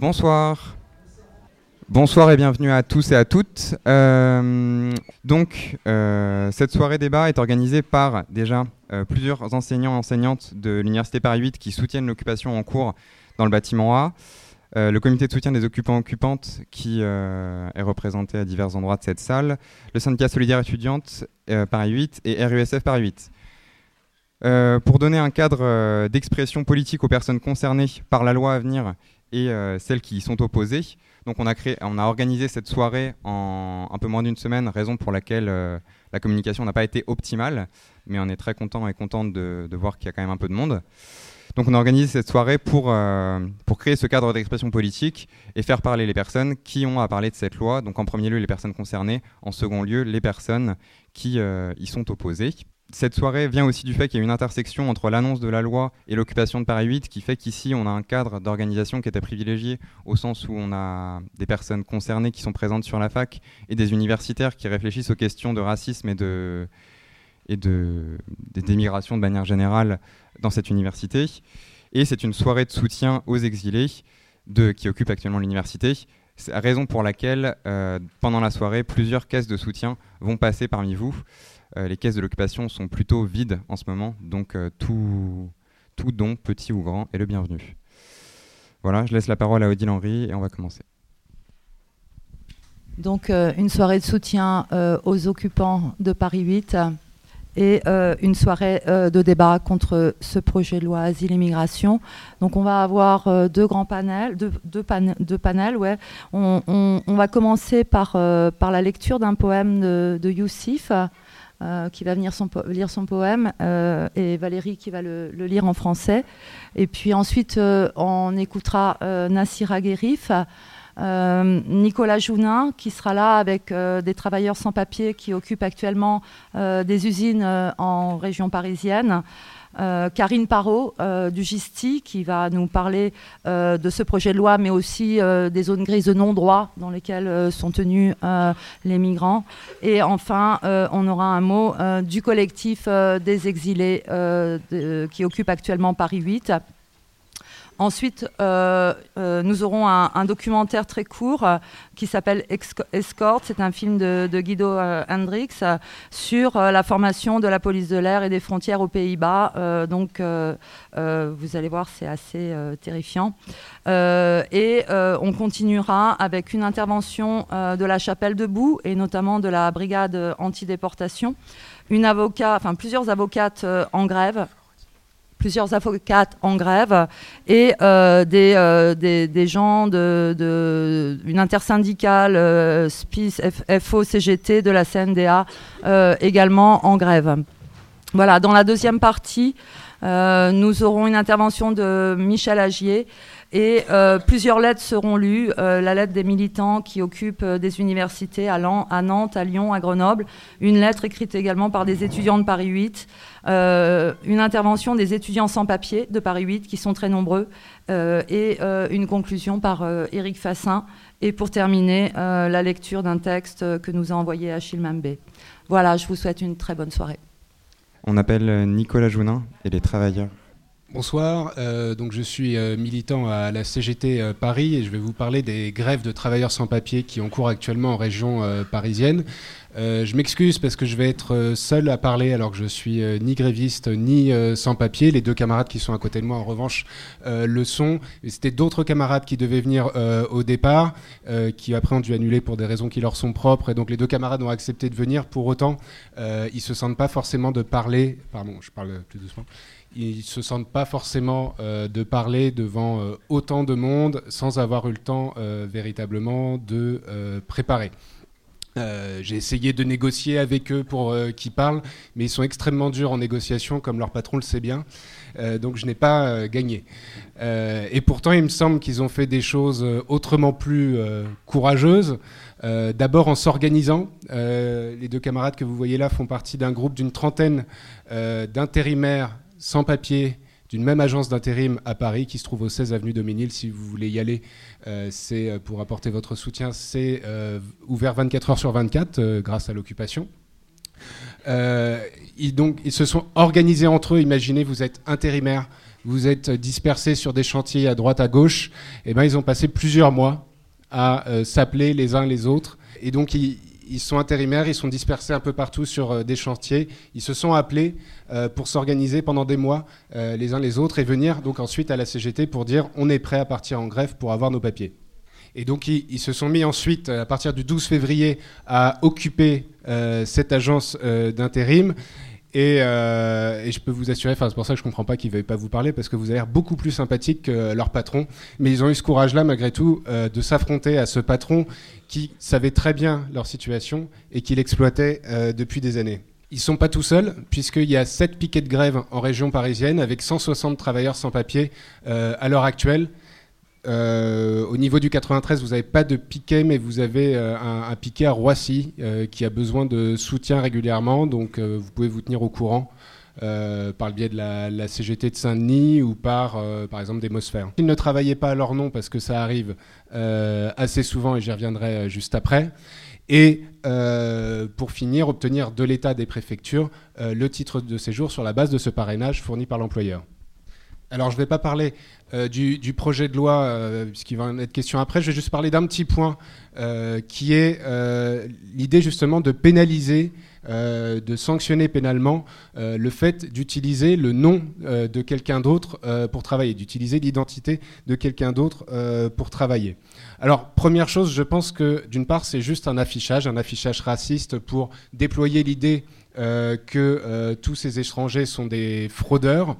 Bonsoir. Bonsoir et bienvenue à tous et à toutes. Euh, donc, euh, cette soirée débat est organisée par déjà euh, plusieurs enseignants et enseignantes de l'Université Paris 8 qui soutiennent l'occupation en cours dans le bâtiment A. le comité de soutien des occupants-occupantes qui est représenté à divers endroits de cette salle. Le syndicat solidaire étudiante Paris 8 et RUSF Paris 8. pour donner un cadre d'expression politique aux personnes concernées par la loi à venir et euh, celles qui y sont opposées. Donc on a, créé, on a organisé cette soirée en un peu moins d'une semaine, raison pour laquelle euh, la communication n'a pas été optimale, mais on est très content et contente de, voir qu'il y a quand même un peu de monde. Donc on a organisé cette soirée pour, euh, pour créer ce cadre d'expression politique et faire parler les personnes qui ont à parler de cette loi. Donc en premier lieu les personnes concernées, en second lieu les personnes qui y sont opposées cette soirée vient aussi du fait qu'il y a une intersection entre l'annonce de la loi et l'occupation de Paris 8 qui fait qu'ici on a un cadre d'organisation qui était privilégié au sens où on a des personnes concernées qui sont présentes sur la fac et des universitaires qui réfléchissent aux questions de racisme et de d'émigration de manière générale dans cette université. Et c'est une soirée de soutien aux exilés qui occupent actuellement l'université. Raison pour laquelle, euh, pendant la soirée, plusieurs caisses de soutien vont passer parmi vous. Euh, les caisses de l'occupation sont plutôt vides en ce moment, donc euh, tout, tout don, petit ou grand, est le bienvenu. Voilà, je laisse la parole à Odile Henry et on va commencer. Donc euh, une soirée de soutien aux occupants de Paris 8 et une soirée de débat contre ce projet de loi Asile et Migration. Donc on va avoir deux grands panels, deux, panels. Ouais. On, va commencer par, par la lecture d'un poème de, de Youssif. Euh, qui va venir lire son poème, euh, et Valérie qui va le, lire en français. Et puis ensuite, euh, on écoutera Nassir Aguerif, Nicolas Jounin, qui sera là avec des travailleurs sans papier qui occupent actuellement des usines en région parisienne. Euh, Karine Parot euh, du GISTI qui va nous parler euh, de ce projet de loi, mais aussi des zones grises de non-droit dans lesquelles sont tenus les migrants. Et enfin, on aura un mot du collectif des exilés qui occupe actuellement Paris 8 Ensuite, euh, euh, nous aurons un, documentaire très court euh, qui s'appelle Escort. C'est un film de, Guido Hendrix sur la formation de la police de l'air et des frontières aux Pays-Bas. donc, vous allez voir, c'est assez terrifiant. et on continuera avec une intervention de la Chapelle debout et notamment de la brigade anti-déportation. Une enfin plusieurs avocates en grève plusieurs avocates en grève et euh, euh, des, des, gens de, de une intersyndicale euh, SPIS, FO, CGT de la CNDA également en grève. Voilà, dans la deuxième partie, nous aurons une intervention de Michel Agier et euh, plusieurs lettres seront lues. Euh, la lettre des militants qui occupent euh, des universités à, Nantes, à Lyon, à Grenoble. Une lettre écrite également par des étudiants de Paris 8. une intervention des étudiants sans papier de Paris 8, qui sont très nombreux. et une conclusion par Éric Fassin. Et pour terminer, la lecture d'un texte que nous a envoyé Achille Mambé. Voilà, je vous souhaite une très bonne soirée. On appelle Nicolas Jounin et les travailleurs Bonsoir, euh, donc je suis euh, militant à la CGT euh, Paris et je vais vous parler des grèves de travailleurs sans papier qui ont cours actuellement en région parisienne. je m'excuse parce que je vais être seul à parler alors que je suis ni gréviste ni sans papier. Les deux camarades qui sont à côté de moi en revanche le sont. C'était d'autres camarades qui devaient venir au départ, qui après ont dû annuler pour des raisons qui leur sont propres et donc les deux camarades ont accepté de venir. Pour autant, ils se sentent pas forcément de parler. Pardon, je parle plus doucement ils se sentent pas forcément euh, de parler devant euh, autant de monde sans avoir eu le temps euh, véritablement de préparer. J'ai essayé de négocier avec eux pour qu'ils parlent, mais ils sont extrêmement durs en négociation, comme leur patron le sait bien. donc je n'ai pas gagné. et pourtant, il me semble qu'ils ont fait des choses autrement plus courageuses. D'abord en s'organisant. les deux camarades que vous voyez là font partie d'un groupe d'une trentaine d'intérimaires sans papier d'une même agence d'intérim à Paris qui se trouve au 16 avenue Doménil. Si vous voulez y aller, euh, c'est euh, pour apporter votre soutien. C'est euh, ouvert 24 heures sur 24 grâce à l'occupation. ils, donc, ils se sont organisés entre eux. Imaginez, vous êtes intérimaire vous êtes dispersés sur des chantiers à droite à gauche, et eh ben ils ont passé plusieurs mois à s'appeler les uns les autres. Et donc ils, ils sont intérimaires, ils sont dispersés un peu partout sur euh, des chantiers. Ils se sont appelés euh, pour s'organiser pendant des mois euh, les uns les autres et venir donc ensuite à la CGT pour dire on est prêt à partir en grève pour avoir nos papiers. Et donc ils, se sont mis ensuite, à partir du 12 février, à occuper cette agence d'intérim. Euh, et, je peux vous assurer, c'est pour ça que je ne comprends pas qu'ils ne veuillent pas vous parler, parce que vous avez l'air beaucoup plus sympathique que leur patron. Mais ils ont eu ce courage-là, malgré tout, euh, de s'affronter à ce patron qui savait très bien leur situation et qui l'exploitait euh, depuis des années. Ils sont pas tout seuls, puisqu'il y a 7 piquets de grève en région parisienne, avec 160 travailleurs sans papier à l'heure actuelle. Euh, au niveau du 93, vous n'avez pas de piquet, mais vous avez euh, un, piquet à Roissy euh, qui a besoin de soutien régulièrement. Donc, vous pouvez vous tenir au courant par le biais de la, CGT de Saint-Denis ou par, par exemple, des Mosphères. Ils ne travaillaient pas à leur nom parce que ça arrive assez souvent et j'y reviendrai juste après. Et pour finir, obtenir de l'État des préfectures le titre de séjour sur la base de ce parrainage fourni par l'employeur. Alors, je ne vais pas parler euh, du, projet de loi, euh, puisqu'il va en être question après. Je vais juste parler d'un petit point euh, qui est l'idée justement de pénaliser, de sanctionner pénalement le fait d'utiliser le nom de quelqu'un d'autre pour travailler, d'utiliser l'identité de quelqu'un d'autre pour travailler. Alors, première chose, je pense que d'une part, c'est juste un affichage, un affichage raciste pour déployer l'idée que tous ces étrangers sont des fraudeurs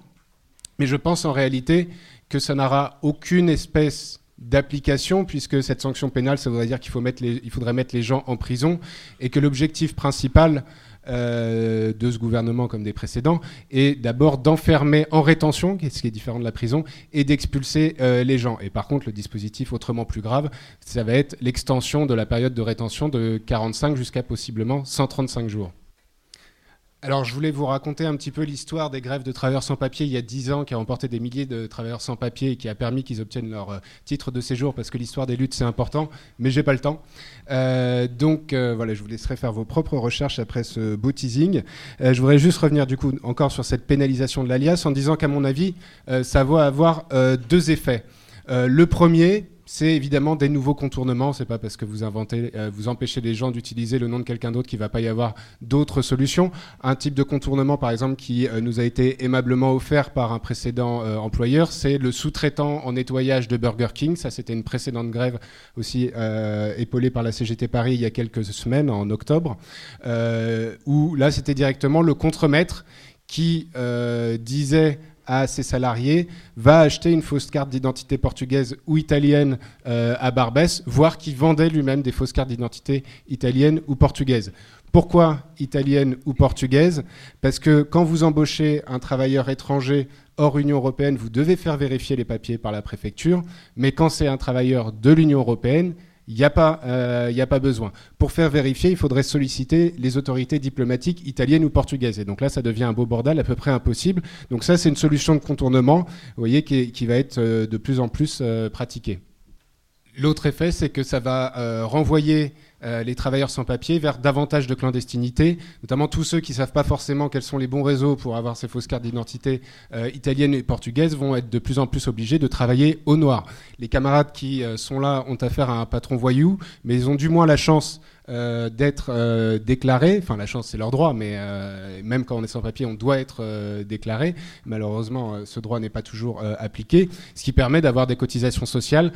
mais je pense en réalité que ça n'aura aucune espèce d'application, puisque cette sanction pénale, ça voudrait dire qu'il faut il faudrait mettre les gens en prison, et que l'objectif principal euh, de ce gouvernement comme des précédents est d'abord d'enfermer en rétention, ce qui est différent de la prison, et d'expulser euh, les gens. Et par contre, le dispositif autrement plus grave, ça va être l'extension de la période de rétention de 45 jusqu'à possiblement 135 jours. Alors, je voulais vous raconter un petit peu l'histoire des grèves de travailleurs sans papier il y a 10 ans, qui a emporté des milliers de travailleurs sans papier et qui a permis qu'ils obtiennent leur euh, titre de séjour, parce que l'histoire des luttes, c'est important, mais j'ai pas le temps. Euh, donc, euh, voilà, je vous laisserai faire vos propres recherches après ce beau teasing. je voudrais juste revenir, du coup, encore sur cette pénalisation de l'alias, en disant qu'à mon avis, ça va avoir deux effets. le premier, c'est évidemment des nouveaux contournements. C'est pas parce que vous inventez, euh, vous empêchez les gens d'utiliser le nom de quelqu'un d'autre qu'il va pas y avoir d'autres solutions. Un type de contournement, par exemple, qui euh, nous a été aimablement offert par un précédent euh, employeur, c'est le sous-traitant en nettoyage de Burger King. Ça, c'était une précédente grève aussi épaulée par la CGT Paris il y a quelques semaines, en octobre, où là, c'était directement le contremaître qui disait à ses salariés va acheter une fausse carte d'identité portugaise ou italienne euh, à Barbès, voire qui vendait lui-même des fausses cartes d'identité italiennes ou portugaises. Pourquoi italienne ou portugaise? Parce que quand vous embauchez un travailleur étranger hors Union européenne, vous devez faire vérifier les papiers par la préfecture, mais quand c'est un travailleur de l'Union européenne, il n'y a, pas, euh, a pas besoin. Pour faire vérifier, il faudrait solliciter les autorités diplomatiques italiennes ou portugaises. Et donc là, ça devient un beau bordel à peu près impossible. Donc ça, c'est une solution de contournement, vous voyez, qui, va être euh, de plus en plus euh, pratiquée. L'autre effet, c'est que ça va renvoyer les travailleurs sans papier vers davantage de clandestinité, notamment tous ceux qui ne savent pas forcément quels sont les bons réseaux pour avoir ces fausses cartes d'identité euh, italiennes et portugaises vont être de plus en plus obligés de travailler au noir. Les camarades qui euh, sont là ont affaire à un patron voyou, mais ils ont du moins la chance d'être déclarés. Enfin, la chance, c'est leur droit, mais même quand on est sans papier, on doit être déclaré. Malheureusement, ce droit n'est pas toujours appliqué, ce qui permet d'avoir des cotisations sociales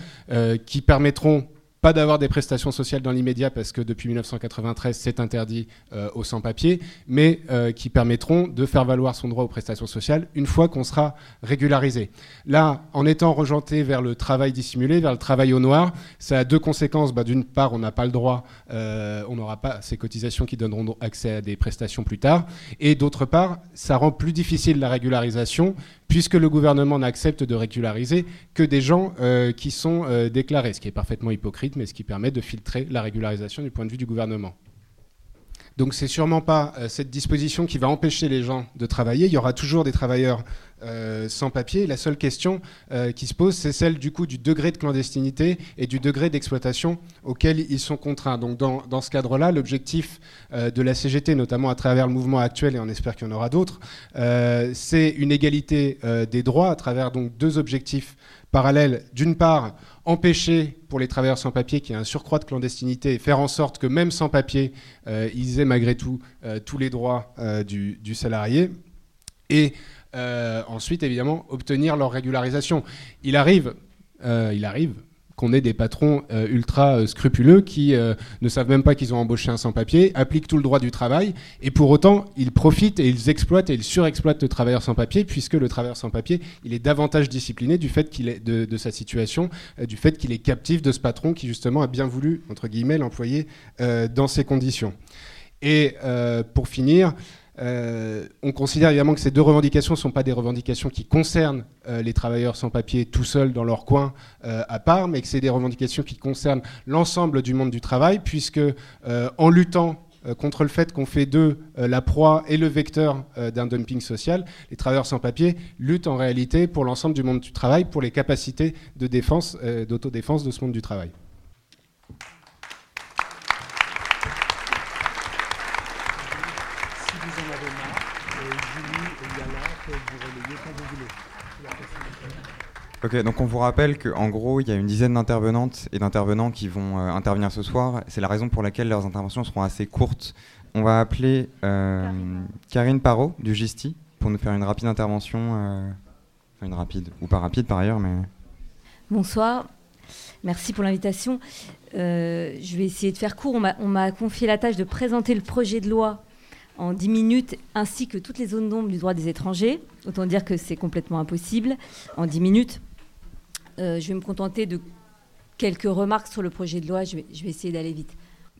qui permettront pas d'avoir des prestations sociales dans l'immédiat parce que depuis 1993 c'est interdit euh, aux sans-papiers, mais euh, qui permettront de faire valoir son droit aux prestations sociales une fois qu'on sera régularisé. Là, en étant rejanté vers le travail dissimulé, vers le travail au noir, ça a deux conséquences. Bah, D'une part, on n'a pas le droit, euh, on n'aura pas ces cotisations qui donneront accès à des prestations plus tard, et d'autre part, ça rend plus difficile la régularisation puisque le gouvernement n'accepte de régulariser que des gens euh, qui sont euh, déclarés, ce qui est parfaitement hypocrite, mais ce qui permet de filtrer la régularisation du point de vue du gouvernement. Donc c'est sûrement pas cette disposition qui va empêcher les gens de travailler. Il y aura toujours des travailleurs euh, sans papier. La seule question euh, qui se pose, c'est celle du coup du degré de clandestinité et du degré d'exploitation auquel ils sont contraints. Donc dans, ce cadre-là, l'objectif euh, de la CGT, notamment à travers le mouvement actuel, et on espère qu'il y en aura d'autres, c'est une égalité des droits à travers deux objectifs parallèles. D'une part, empêcher pour les travailleurs sans papier qu'il y ait un surcroît de clandestinité faire en sorte que même sans papier, ils aient malgré tout tous les droits du, du salarié. Et euh, ensuite, évidemment, obtenir leur régularisation. Il arrive, euh, il arrive qu'on ait des patrons euh, ultra scrupuleux qui ne savent même pas qu'ils ont embauché un sans-papier, appliquent tout le droit du travail, et pour autant, ils profitent et ils exploitent et ils surexploitent le travailleur sans-papier, puisque le travailleur sans-papier, il est davantage discipliné du fait qu'il est de, de, sa situation, du fait qu'il est captif de ce patron qui justement a bien voulu, entre guillemets, l'employer dans ces conditions. Et pour finir, euh, on considère évidemment que ces deux revendications ne sont pas des revendications qui concernent euh, les travailleurs sans papier tout seuls dans leur coin euh, à part, mais que c'est des revendications qui concernent l'ensemble du monde du travail, puisque en luttant contre le fait qu'on fait d'eux la proie et le vecteur d'un dumping social, les travailleurs sans papier luttent en réalité pour l'ensemble du monde du travail, pour les capacités de défense, d'autodéfense de ce monde du travail. Ok, donc on vous rappelle qu'en gros, il y a une dizaine d'intervenantes et d'intervenants qui vont euh, intervenir ce soir. C'est la raison pour laquelle leurs interventions seront assez courtes. On va appeler euh, Karine Parot du GISTI pour nous faire une rapide intervention. Euh, une rapide, ou pas rapide par ailleurs, mais. Bonsoir, merci pour l'invitation. je vais essayer de faire court. On m'a confié la tâche de présenter le projet de loi en 10 minutes, ainsi que toutes les zones d'ombre du droit des étrangers. Autant dire que c'est complètement impossible en 10 minutes. Euh, je vais me contenter de quelques remarques sur le projet de loi. Je vais, essayer d'aller vite.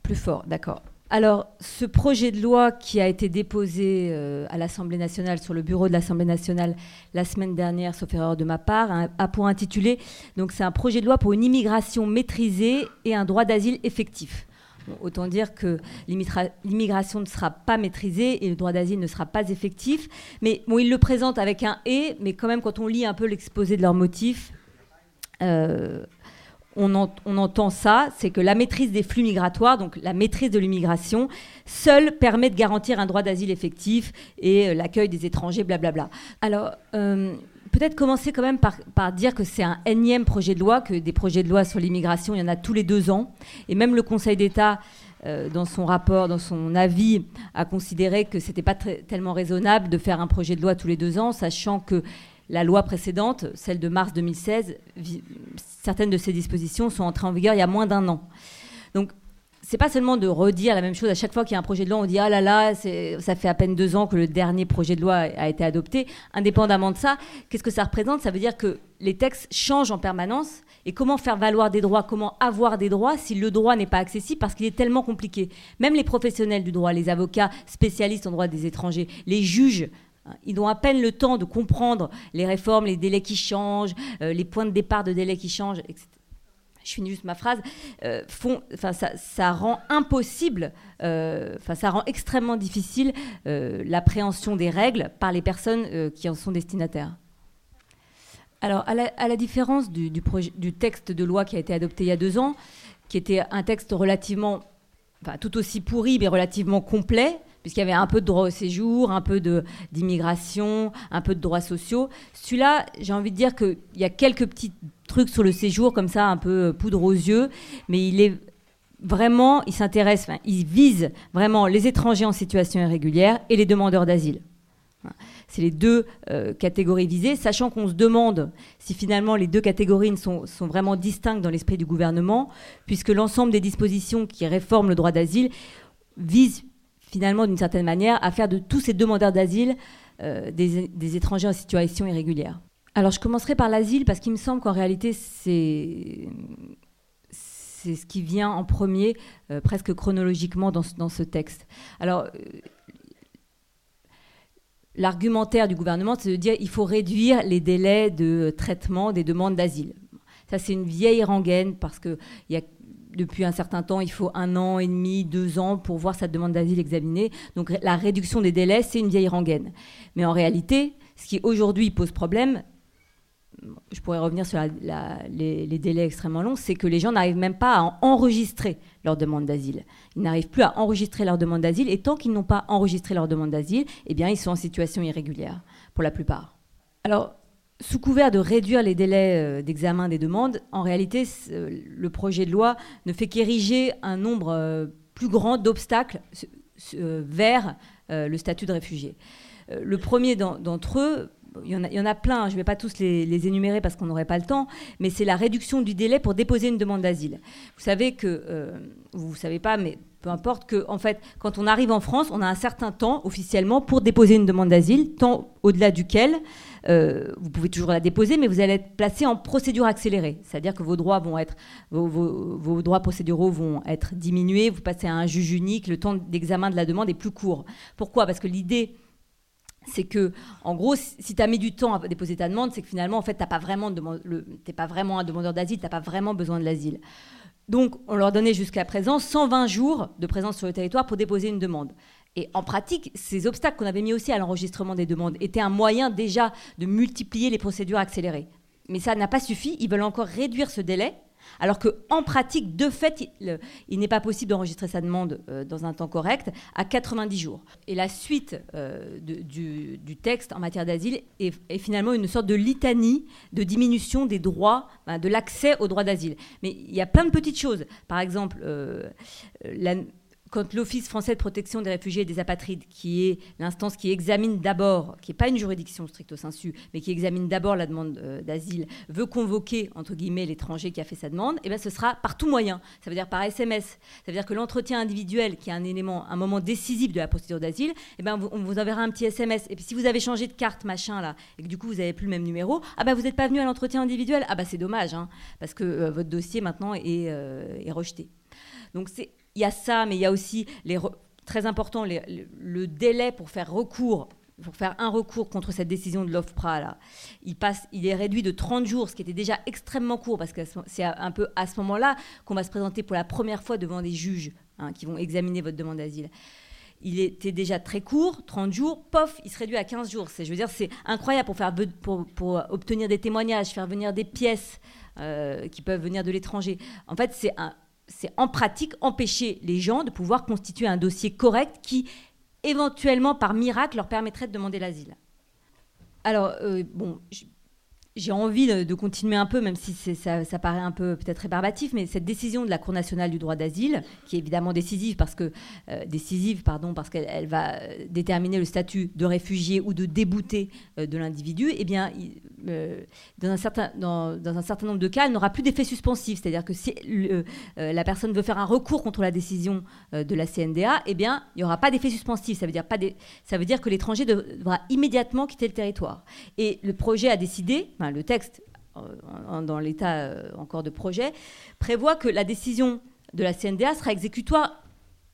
Plus fort, d'accord. Alors, ce projet de loi qui a été déposé euh, à l'Assemblée nationale, sur le bureau de l'Assemblée nationale la semaine dernière, sauf erreur de ma part, a pour intitulé, donc c'est un projet de loi pour une immigration maîtrisée et un droit d'asile effectif. Autant dire que l'immigration ne sera pas maîtrisée et le droit d'asile ne sera pas effectif. Mais ils le présentent avec un et, mais quand même, quand on lit un peu l'exposé de leurs motifs, euh, on, entend ça, c'est que la maîtrise des flux migratoires, donc la maîtrise de l'immigration, seule permet de garantir un droit d'asile effectif et euh, l'accueil des étrangers, blablabla. Alors, euh, peut-être commencer quand même par, dire que c'est un énième projet de loi, que des projets de loi sur l'immigration, il y en a tous les deux ans. Et même le Conseil d'État, dans son rapport, dans son avis, a considéré que ce n'était pas tellement raisonnable de faire un projet de loi tous les deux ans, sachant que la loi précédente, celle de mars 2016, certaines de ces dispositions sont entrées en vigueur il y a moins d'un an. Donc, c'est pas seulement de redire la même chose à chaque fois qu'il y a un projet de loi, on dit ah là là, ça fait à peine deux ans que le dernier projet de loi a été adopté. Indépendamment de ça, qu'est-ce que ça représente? Ça veut dire que les textes changent en permanence. Et comment faire valoir des droits, comment avoir des droits si le droit n'est pas accessible? Parce qu'il est tellement compliqué Même les professionnels du droit, les avocats spécialistes en droit des étrangers, les juges ils ont à peine le temps de comprendre les réformes, les délais qui changent, euh, les points de départ de délais qui changent, etc. Je finis juste ma phrase. Euh, font, ça, rend impossible, euh, ça rend extrêmement difficile l'appréhension des règles par les personnes qui en sont destinataires. Alors, à la, différence du, du, texte de loi qui a été adopté il y a deux ans, qui était un texte relativement, enfin, tout aussi pourri, mais relativement complet, puisqu'il y avait un peu de droit au séjour, un peu d'immigration, un peu de droits sociaux. Celui-là, j'ai envie de dire qu'il y a quelques petits trucs sur le séjour, comme ça, un peu euh, poudre aux yeux, mais il est vraiment, il s'intéresse, il vise vraiment les étrangers en situation irrégulière et les demandeurs d'asile. C'est les deux euh, catégories visées, sachant qu'on se demande si finalement les deux catégories sont, sont vraiment distinctes dans l'esprit du gouvernement, puisque l'ensemble des dispositions qui réforment le droit d'asile visent finalement, d'une certaine manière, à faire de tous ces demandeurs d'asile euh, des, étrangers en situation irrégulière. Alors, je commencerai par l'asile parce qu'il me semble qu'en réalité, c'est ce qui vient en premier, euh, presque chronologiquement, dans, dans, ce texte. Alors, euh, l'argumentaire du gouvernement, c'est de dire qu'il faut réduire les délais de traitement des demandes d'asile. Ça, c'est une vieille rengaine parce qu'il y a depuis un certain temps, il faut un an et demi, deux ans pour voir sa demande d'asile examinée. Donc la réduction des délais, c'est une vieille rengaine. Mais en réalité, ce qui aujourd'hui pose problème, je pourrais revenir sur les, délais extrêmement longs, c'est que les gens n'arrivent même pas à enregistrer leur demande d'asile. Ils n'arrivent plus à enregistrer leur demande d'asile et tant qu'ils n'ont pas enregistré leur demande d'asile, eh ils sont en situation irrégulière, pour la plupart. Alors, sous couvert de réduire les délais euh, d'examen des demandes, en réalité, euh, le projet de loi ne fait qu'ériger un nombre euh, plus grand d'obstacles vers le statut de réfugié. Le premier d'entre eux, il y, en a, plein, je ne vais pas tous les, énumérer parce qu'on n'aurait pas le temps, mais c'est la réduction du délai pour déposer une demande d'asile. Vous savez que, vous ne savez pas, mais peu importe que, en fait, quand on arrive en France, on a un certain temps officiellement pour déposer une demande d'asile, temps au-delà duquel euh, vous pouvez toujours la déposer, mais vous allez être placé en procédure accélérée. C'est-à-dire que vos droits vont être, vos, droits procéduraux vont être diminués. Vous passez à un juge unique. Le temps d'examen de la demande est plus court. Pourquoi? Parce que l'idée c'est que, en gros, si tu as mis du temps à déposer ta demande, c'est que finalement, en fait, tu n'es pas, vraiment pas vraiment un demandeur d'asile, tu n'as pas vraiment besoin de l'asile. Donc, on leur donnait jusqu'à présent 120 jours de présence sur le territoire pour déposer une demande. Et en pratique, ces obstacles qu'on avait mis aussi à l'enregistrement des demandes étaient un moyen déjà de multiplier les procédures accélérées. Mais ça n'a pas suffi. Ils veulent encore réduire ce délai, alors qu'en pratique, de fait, il, n'est pas possible d'enregistrer sa demande euh, dans un temps correct à 90 jours. Et la suite euh, du, texte en matière d'asile est, finalement une sorte de litanie de diminution des droits, de l'accès aux droits d'asile. Mais il y a plein de petites choses. Par exemple, euh, quand l'Office français de protection des réfugiés et des apatrides, qui est l'instance qui examine d'abord, qui n'est pas une juridiction stricto sensu, mais qui examine d'abord la demande euh, d'asile, veut convoquer, entre guillemets, l'étranger qui a fait sa demande, eh bien ce sera par tout moyen. Ça veut dire par SMS. Ça veut dire que l'entretien individuel, qui est un élément, un moment décisif de la procédure d'asile, eh ben, on vous enverra un petit SMS. Et puis si vous avez changé de carte, machin, là, et que du coup vous n'avez plus le même numéro, ah ben vous n'êtes pas venu à l'entretien individuel. Ah ben c'est dommage, hein, parce que euh, votre dossier maintenant est, euh, est rejeté. Donc c'est il y a ça, mais il y a aussi, les très important, le délai pour faire recours pour faire un recours contre cette décision de l'OFPRA, là, il, passe, il est réduit de 30 jours, ce qui était déjà extrêmement court, parce que c'est un peu à ce moment-là qu'on va se présenter pour la première fois devant des juges hein, qui vont examiner votre demande d'asile. Il était déjà très court, 30 jours, pof, il se réduit à 15 jours. Je veux dire, c'est incroyable pour, faire, pour, obtenir des témoignages, faire venir des pièces euh, qui peuvent venir de l'étranger. En fait, c'est un, c'est en pratique empêcher les gens de pouvoir constituer un dossier correct qui, éventuellement, par miracle, leur permettrait de demander l'asile. Alors, euh, bon, j'ai envie de, continuer un peu, même si ça, paraît un peu peut-être rébarbatif, mais cette décision de la Cour nationale du droit d'asile, qui est évidemment décisive parce que euh, décisive, pardon, parce qu'elle va euh, déterminer le statut de réfugié ou de débouté euh, de l'individu, eh bien, dans un certain dans, un certain nombre de cas, elle n'aura plus d'effet suspensif, c'est-à-dire que si la personne veut faire un recours contre la décision de la CNDA, eh bien, il n'y aura pas d'effet suspensif. Ça veut dire pas ça veut dire que l'étranger devra immédiatement quitter le territoire. Et le projet a décidé le texte, euh, dans l'état euh, encore de projet, prévoit que la décision de la CNDA sera exécutoire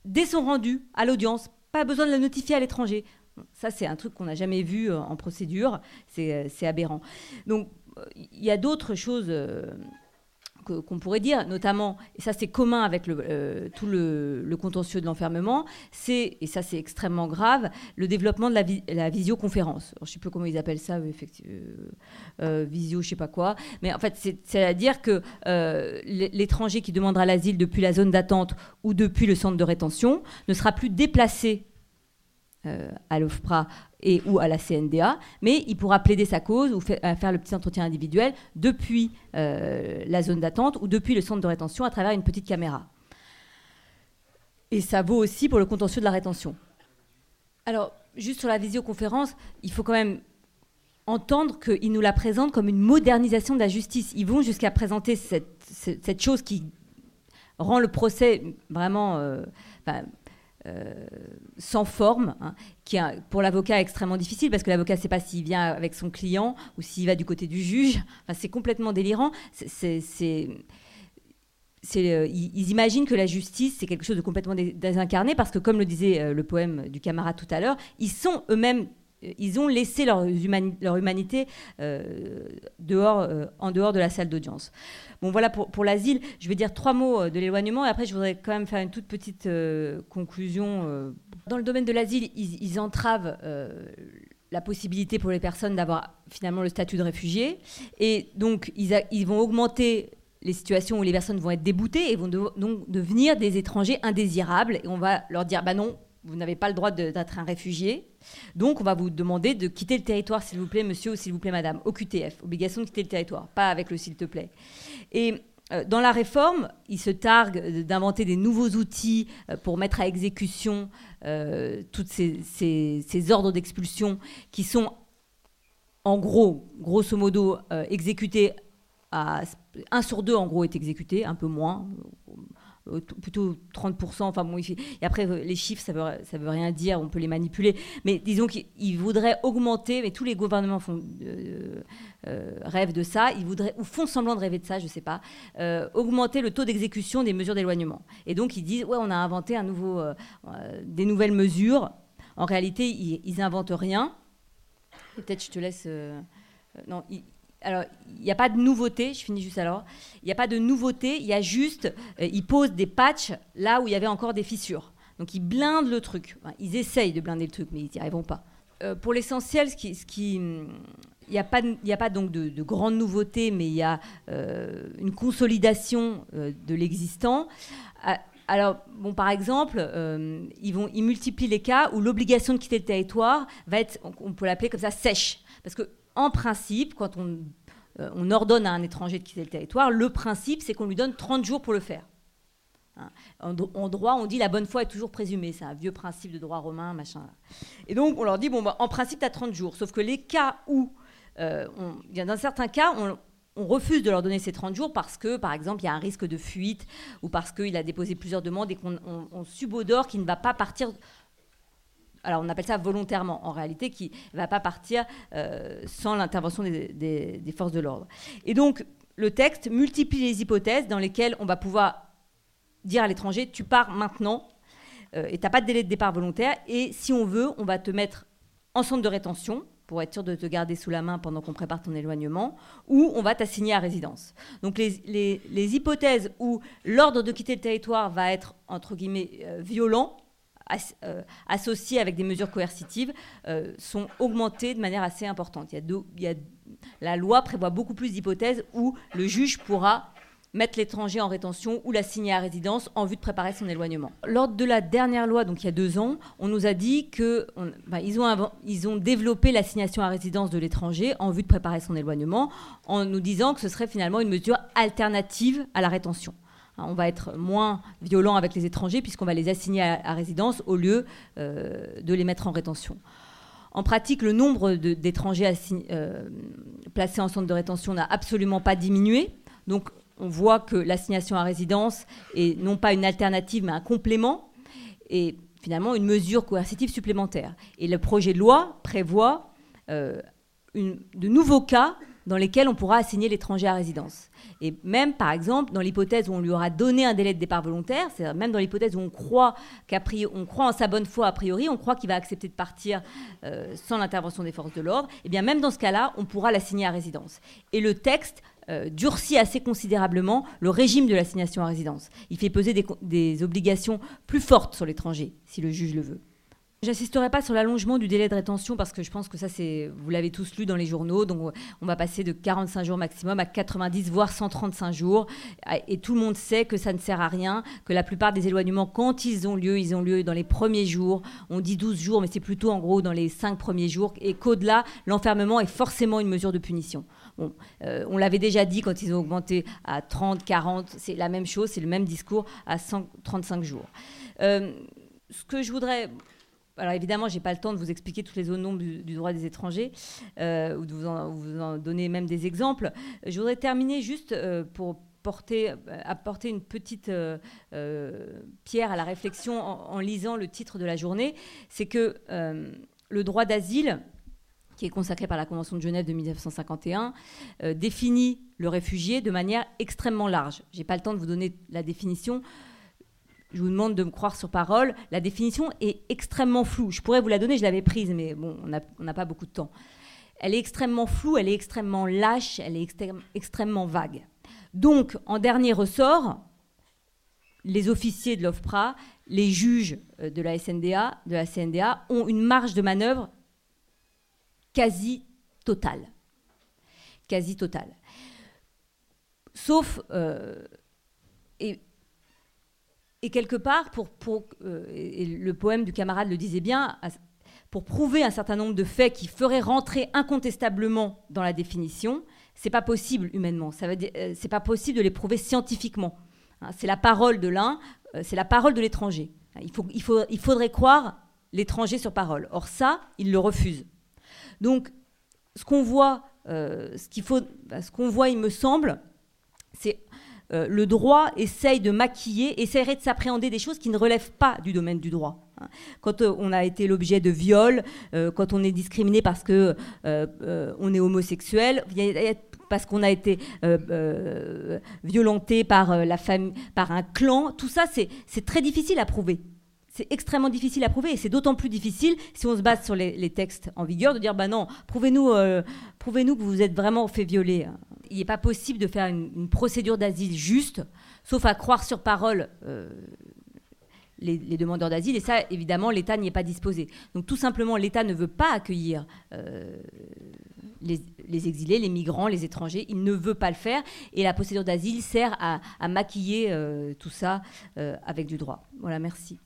dès son rendu à l'audience. Pas besoin de la notifier à l'étranger. Ça, c'est un truc qu'on n'a jamais vu euh, en procédure. C'est aberrant. Donc, il y a d'autres choses qu'on pourrait dire, notamment, et ça c'est commun avec euh, tout le, contentieux de l'enfermement, c'est, et ça c'est extrêmement grave, le développement de la, la visioconférence. je ne sais plus comment ils appellent ça, effectivement, euh, euh, visio, je ne sais pas quoi, mais en fait c'est-à-dire que l'étranger qui demandera l'asile depuis la zone d'attente ou depuis le centre de rétention ne sera plus déplacé à l'OFPRA et ou à la CNDA, mais il pourra plaider sa cause ou euh, faire le petit entretien individuel depuis euh, la zone d'attente ou depuis le centre de rétention à travers une petite caméra. Et ça vaut aussi pour le contentieux de la rétention. Alors, juste sur la visioconférence, il faut quand même entendre qu'ils nous la présentent comme une modernisation de la justice. Ils vont jusqu'à présenter cette, chose qui rend le procès vraiment... Euh, euh, sans forme, hein, qui est pour l'avocat extrêmement difficile parce que l'avocat ne sait pas s'il vient avec son client ou s'il va du côté du juge. c'est complètement délirant. C'est, euh, ils imaginent que la justice, c'est quelque chose de complètement désincarné parce que, comme le disait euh, le poème du camarade tout à l'heure, ils sont eux-mêmes ils ont laissé leur, humanité dehors, en dehors de la salle d'audience. Bon, voilà pour, l'asile. Je vais dire trois mots de l'éloignement et après, je voudrais quand même faire une toute petite conclusion. Dans le domaine de l'asile, ils, entravent la possibilité pour les personnes d'avoir finalement le statut de réfugié. Et donc, ils, vont augmenter les situations où les personnes vont être déboutées et vont donc devenir des étrangers indésirables. Et on va leur dire, bah non, vous n'avez pas le droit d'être un réfugié. Donc, on va vous demander de quitter le territoire, s'il vous plaît, monsieur ou s'il vous plaît, madame. OQTF, obligation de quitter le territoire, pas avec le s'il te plaît. Et euh, dans la réforme, ils se targuent d'inventer des nouveaux outils euh, pour mettre à exécution euh, tous ces, ces, ordres d'expulsion qui sont en gros, grosso modo, exécutés à 1 sur 2 en gros est exécuté, un peu moins, plutôt 30%. Enfin bon, et après, euh, les chiffres, ça veut, ça veut rien dire, on peut les manipuler. Mais disons qu'ils voudraient augmenter, mais tous les gouvernements font, euh, rêvent de ça, ils voudraient, ou font semblant de rêver de ça, je sais pas, augmenter le taux d'exécution des mesures d'éloignement. Et donc, ils disent, ouais, on a inventé un nouveau, des nouvelles mesures. En réalité, ils, ils inventent rien. Peut-être je te laisse. non, ils, alors, il n'y a pas de nouveauté, je finis juste alors. Il n'y a pas de nouveauté, il y a juste, euh, ils posent des patchs là où il y avait encore des fissures. Donc, ils blindent le truc. ils essayent de blinder le truc, mais ils n'y arriveront pas. Euh, pour l'essentiel, qui il n'y a, pas, donc de, grandes nouveautés, mais il y a euh, une consolidation de l'existant. Alors, bon, par exemple, ils, multiplient les cas où l'obligation de quitter le territoire va être, on peut l'appeler comme ça, sèche. Parce que en principe, quand on, euh, on, ordonne à un étranger de quitter le territoire, le principe, c'est qu'on lui donne 30 jours pour le faire. Hein. En, droit, on dit la bonne foi est toujours présumée. C'est un vieux principe de droit romain, machin. Et donc, on leur dit, bon, bah, en principe, tu as 30 jours. Sauf que les cas où, euh, dans certains cas, on, on refuse de leur donner ces 30 jours parce que, par exemple, il y a un risque de fuite ou parce qu'il a déposé plusieurs demandes et qu'on subodore qu'il ne va pas partir alors on appelle ça volontairement, en réalité, qui ne va pas partir euh, sans l'intervention des, forces de l'ordre. Et donc, le texte multiplie les hypothèses dans lesquelles on va pouvoir dire à l'étranger, tu pars maintenant, euh, et tu n'as pas de délai de départ volontaire, et si on veut, on va te mettre en centre de rétention, pour être sûr de te garder sous la main pendant qu'on prépare ton éloignement, ou on va t'assigner à résidence. Donc les, hypothèses où l'ordre de quitter le territoire va être, entre guillemets, euh, violent, euh, associés avec des mesures coercitives euh, sont augmentés de manière assez importante. La loi prévoit beaucoup plus d'hypothèses où le juge pourra mettre l'étranger en rétention ou l'assigner à résidence en vue de préparer son éloignement. Lors de la dernière loi, donc il y a deux ans, on nous a dit qu'ils ont, ils ont développé l'assignation à résidence de l'étranger en vue de préparer son éloignement, en nous disant que ce serait finalement une mesure alternative à la rétention. Hein, on va être moins violent avec les étrangers puisqu'on va les assigner à, résidence au lieu euh, de les mettre en rétention. En pratique, le nombre d'étrangers euh, placés en centre de rétention n'a absolument pas diminué. Donc, on voit que l'assignation à résidence est non pas une alternative, mais un complément, et finalement une mesure coercitive supplémentaire. Et le projet de loi prévoit euh, de nouveaux cas dans lesquels on pourra assigner l'étranger à résidence. Et même, par exemple, dans l'hypothèse où on lui aura donné un délai de départ volontaire, c'est-à-dire même dans l'hypothèse où on croit, on croit en sa bonne foi a priori, on croit qu'il va accepter de partir euh, sans l'intervention des forces de l'ordre, et eh bien même dans ce cas-là, on pourra l'assigner à résidence. Et le texte euh, durcit assez considérablement le régime de l'assignation à résidence. Il fait peser des obligations plus fortes sur l'étranger, si le juge le veut. J'insisterai pas sur l'allongement du délai de rétention parce que je pense que ça, c'est, vous l'avez tous lu dans les journaux. Donc, on va passer de 45 jours maximum à 90, voire 135 jours. Et tout le monde sait que ça ne sert à rien, que la plupart des éloignements, quand ils ont lieu, ils ont lieu dans les premiers jours. On dit 12 jours, mais c'est plutôt en gros dans les 5 premiers jours. Et qu'au-delà, l'enfermement est forcément une mesure de punition. Bon, euh, on l'avait déjà dit quand ils ont augmenté à 30, 40, c'est la même chose, c'est le même discours à 135 jours. Euh, ce que je voudrais alors évidemment, j'ai pas le temps de vous expliquer toutes les zones d'ombre du, droit des étrangers euh, ou de vous en, donner même des exemples. Je voudrais terminer juste euh, pour euh, apporter une petite pierre à la réflexion en, lisant le titre de la journée. C'est que le droit d'asile, qui est consacré par la Convention de Genève de 1951, définit le réfugié de manière extrêmement large. J'ai pas le temps de vous donner la définition je vous demande de me croire sur parole, la définition est extrêmement floue. Je pourrais vous la donner, je l'avais prise, mais bon, on n'a pas beaucoup de temps. Elle est extrêmement floue, elle est extrêmement lâche, elle est extrêmement vague. Donc, en dernier ressort, les officiers de l'OFPRA, les juges euh, de la SNDA, de la CNDA, ont une marge de manœuvre quasi totale. Quasi totale. Sauf, euh, quelque part, pour, euh, le poème du camarade le disait bien, pour prouver un certain nombre de faits qui feraient rentrer incontestablement dans la définition, c'est pas possible humainement. Ça veut dire, c'est pas possible de les prouver scientifiquement. Hein, c'est la parole de l'un, euh, c'est la parole de l'étranger. Il, faut, il, faudrait croire l'étranger sur parole. Or ça, il le refuse. Donc, ce qu'on voit, euh, ce qu'il faut, ce qu'on voit, il me semble, c'est euh, le droit essaye de maquiller, essaierait de s'appréhender des choses qui ne relèvent pas du domaine du droit. Hein. Quand on a été l'objet de viol, quand on est discriminé parce que on est homosexuel, parce qu'on a été euh, euh, violenté par, euh, la famille, par un clan. Tout ça, c'est très difficile à prouver. C'est extrêmement difficile à prouver et c'est d'autant plus difficile si on se base sur les, textes en vigueur de dire bah non, prouvez-nous prouvez que vous êtes vraiment fait violer. Il n'est pas possible de faire une, procédure d'asile juste, sauf à croire sur parole les, demandeurs d'asile. Et ça, évidemment, l'État n'y est pas disposé. Donc tout simplement, l'État ne veut pas accueillir les, exilés, les migrants, les étrangers. Il ne veut pas le faire. Et la procédure d'asile sert à, maquiller euh, tout ça euh, avec du droit. Voilà, merci.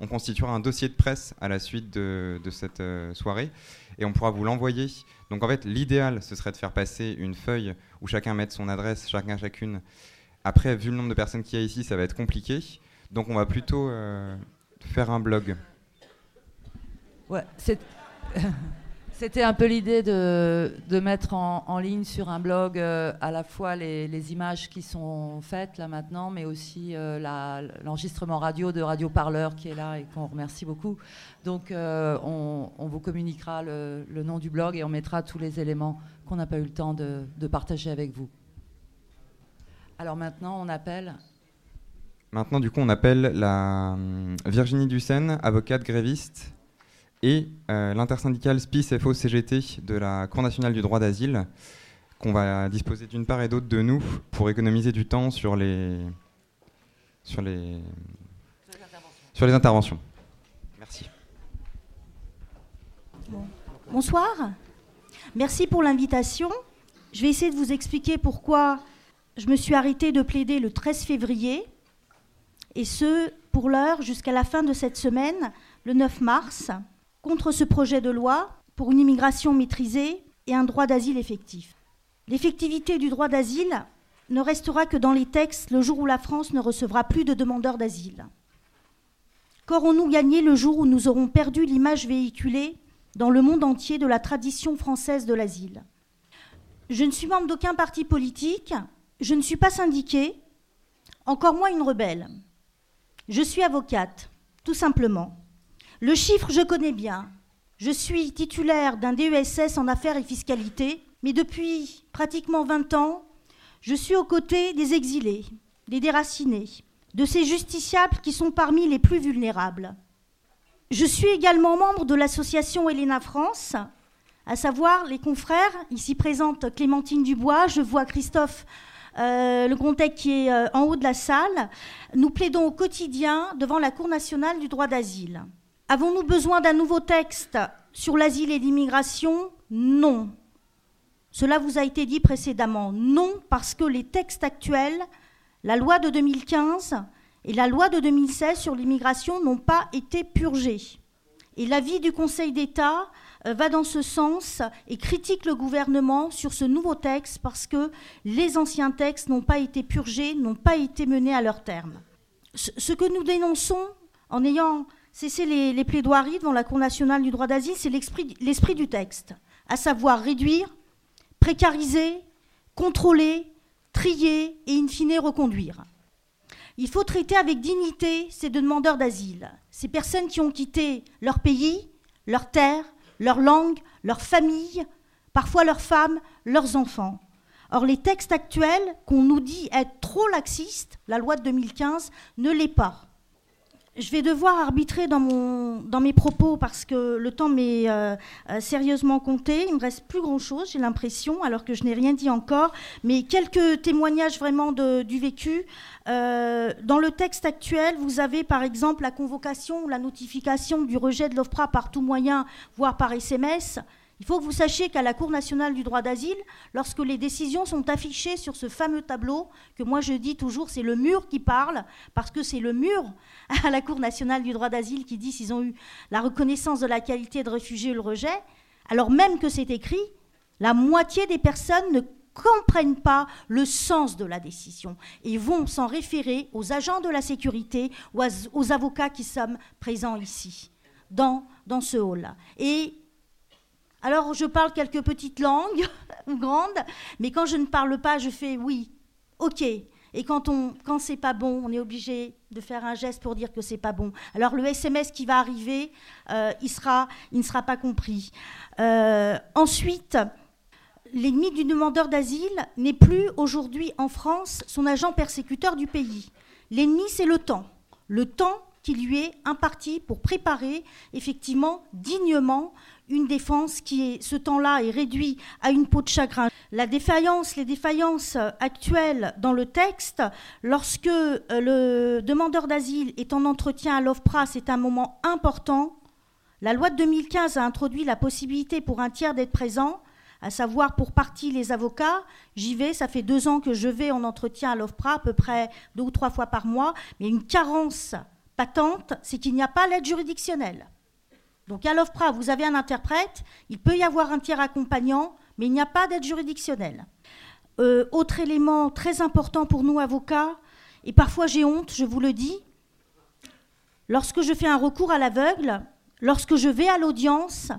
On constituera un dossier de presse à la suite de, cette euh, soirée et on pourra vous l'envoyer. Donc en fait, l'idéal, ce serait de faire passer une feuille où chacun mette son adresse, chacun, chacune, après, vu le nombre de personnes qu'il y a ici, ça va être compliqué. Donc on va plutôt euh, faire un blog. c'était un peu l'idée de, mettre en, ligne sur un blog euh, à la fois les, images qui sont faites là maintenant, mais aussi euh, l'enregistrement radio de Radio Parleur qui est là et qu'on remercie beaucoup. Donc on, vous communiquera le, nom du blog et on mettra tous les éléments qu'on n'a pas eu le temps de partager avec vous. Alors maintenant, on appelle. Maintenant, du coup, on appelle la hum, Virginie Dussen, avocate gréviste, et euh, l'intersyndicale SPIS FO CGT de la Cour nationale du droit d'asile, qu'on va disposer d'une part et d'autre de nous pour économiser du temps sur les sur les sur les interventions. Merci. Bonsoir. Merci pour l'invitation. Je vais essayer de vous expliquer pourquoi je me suis arrêtée de plaider le 13 février, et ce, pour l'heure, jusqu'à la fin de cette semaine, le 9 mars, contre ce projet de loi pour une immigration maîtrisée et un droit d'asile effectif. L'effectivité du droit d'asile ne restera que dans les textes le jour où la France ne recevra plus de demandeurs d'asile. Qu'aurons-nous gagné le jour où nous aurons perdu l'image véhiculée dans le monde entier de la tradition française de l'asile? Je ne suis membre d'aucun parti politique, je ne suis pas syndiquée, encore moins une rebelle. Je suis avocate, tout simplement. Le chiffre, je connais bien. Je suis titulaire d'un DESS en affaires et fiscalité, mais depuis pratiquement 20 ans, je suis aux côtés des exilés, des déracinés, de ces justiciables qui sont parmi les plus vulnérables. Je suis également membre de l'association Helena France, à savoir les confrères, ici présente Clémentine Dubois, je vois Christophe euh, le Grontec qui est euh, en haut de la salle, nous plaidons au quotidien devant la Cour nationale du droit d'asile. Avons-nous besoin d'un nouveau texte sur l'asile et l'immigration? Non. Cela vous a été dit précédemment. Non, parce que les textes actuels, la loi de 2015 et la loi de 2016 sur l'immigration n'ont pas été purgés. Et l'avis du Conseil d'État euh, va dans ce sens et critique le gouvernement sur ce nouveau texte parce que les anciens textes n'ont pas été purgés, n'ont pas été menés à leur terme. Ce que nous dénonçons en ayant cessé les, plaidoiries devant la Cour nationale du droit d'asile, c'est l'esprit du texte, à savoir réduire, précariser, contrôler, trier et in fine reconduire. Il faut traiter avec dignité ces demandeurs d'asile, ces personnes qui ont quitté leur pays, leur terre, leur langue, leur famille, parfois leurs femmes, leurs enfants. Or, les textes actuels qu'on nous dit être trop laxistes, la loi de 2015, ne l'est pas je vais devoir arbitrer dans, mes propos parce que le temps m'est euh, euh, sérieusement compté. Il me reste plus grand-chose, j'ai l'impression, alors que je n'ai rien dit encore. Mais quelques témoignages vraiment du vécu. Euh, dans le texte actuel, vous avez par exemple la convocation ou la notification du rejet de l'OFPRA par tout moyen, voire par SMS. Il faut que vous sachiez qu'à la Cour nationale du droit d'asile, lorsque les décisions sont affichées sur ce fameux tableau, que moi je dis toujours c'est le mur qui parle, parce que c'est le mur à la Cour nationale du droit d'asile qui dit s'ils ont eu la reconnaissance de la qualité de réfugié ou le rejet, alors même que c'est écrit, la moitié des personnes ne comprennent pas le sens de la décision et vont s'en référer aux agents de la sécurité ou aux avocats qui sommes présents ici, dans, dans ce hall-là. Et alors, je parle quelques petites langues grandes, mais quand je ne parle pas, je fais oui, ok. Et quand, on, quand c'est pas bon, on est obligé de faire un geste pour dire que c'est pas bon. Alors le SMS qui va arriver, euh, il ne sera pas compris. Euh, ensuite, l'ennemi du demandeur d'asile n'est plus aujourd'hui en France son agent persécuteur du pays. L'ennemi, c'est le temps. Le temps qui lui est imparti pour préparer effectivement dignement une défense qui est, ce temps-là est réduit à une peau de chagrin. La défaillance, les défaillances actuelles dans le texte, lorsque euh, le demandeur d'asile est en entretien à l'OFPRA, c'est un moment important. La loi de 2015 a introduit la possibilité pour un tiers d'être présent, à savoir pour partie les avocats. J'y vais, ça fait deux ans que je vais en entretien à l'OFPRA, à peu près deux ou trois fois par mois, mais une carence patente, c'est qu'il n'y a pas l'aide juridictionnelle. Donc à l'OFPRA, vous avez un interprète, il peut y avoir un tiers accompagnant, mais il n'y a pas d'aide juridictionnelle. Euh, autre élément très important pour nous avocats, et parfois j'ai honte, je vous le dis, lorsque je fais un recours à l'aveugle, lorsque je vais à l'audience,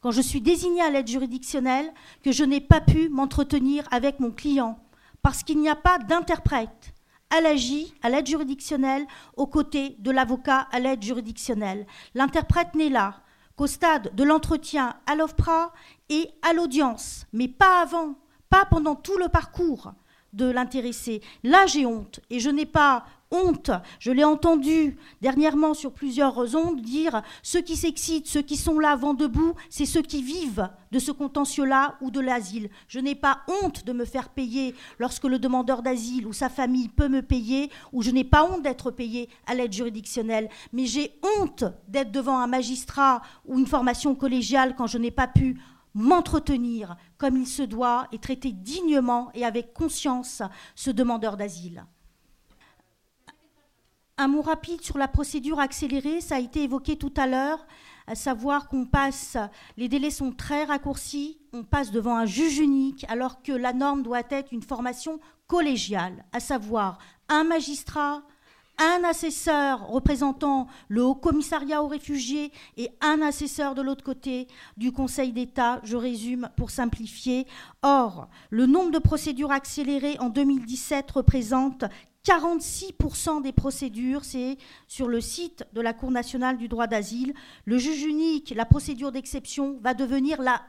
quand je suis désigné à l'aide juridictionnelle, que je n'ai pas pu m'entretenir avec mon client, parce qu'il n'y a pas d'interprète à l'AJ, à l'aide juridictionnelle, aux côtés de l'avocat à l'aide juridictionnelle. L'interprète n'est là qu'au stade de l'entretien à l'OFPRA et à l'audience, mais pas avant, pas pendant tout le parcours de l'intéressé. Là, j'ai honte et je n'ai pas honte. Je l'ai entendu dernièrement sur plusieurs ondes dire ceux qui s'excitent, ceux qui sont là vent debout, c'est ceux qui vivent de ce contentieux-là ou de l'asile. Je n'ai pas honte de me faire payer lorsque le demandeur d'asile ou sa famille peut me payer, ou je n'ai pas honte d'être payé à l'aide juridictionnelle, mais j'ai honte d'être devant un magistrat ou une formation collégiale quand je n'ai pas pu m'entretenir comme il se doit et traiter dignement et avec conscience ce demandeur d'asile. Un mot rapide sur la procédure accélérée, ça a été évoqué tout à l'heure, à savoir qu'on passe, les délais sont très raccourcis, on passe devant un juge unique, alors que la norme doit être une formation collégiale, à savoir un magistrat, un assesseur représentant le Haut Commissariat aux réfugiés et un assesseur de l'autre côté du Conseil d'État, je résume pour simplifier. Or, le nombre de procédures accélérées en 2017 représente 46% des procédures, c'est sur le site de la Cour nationale du droit d'asile. Le juge unique, la procédure d'exception, va devenir la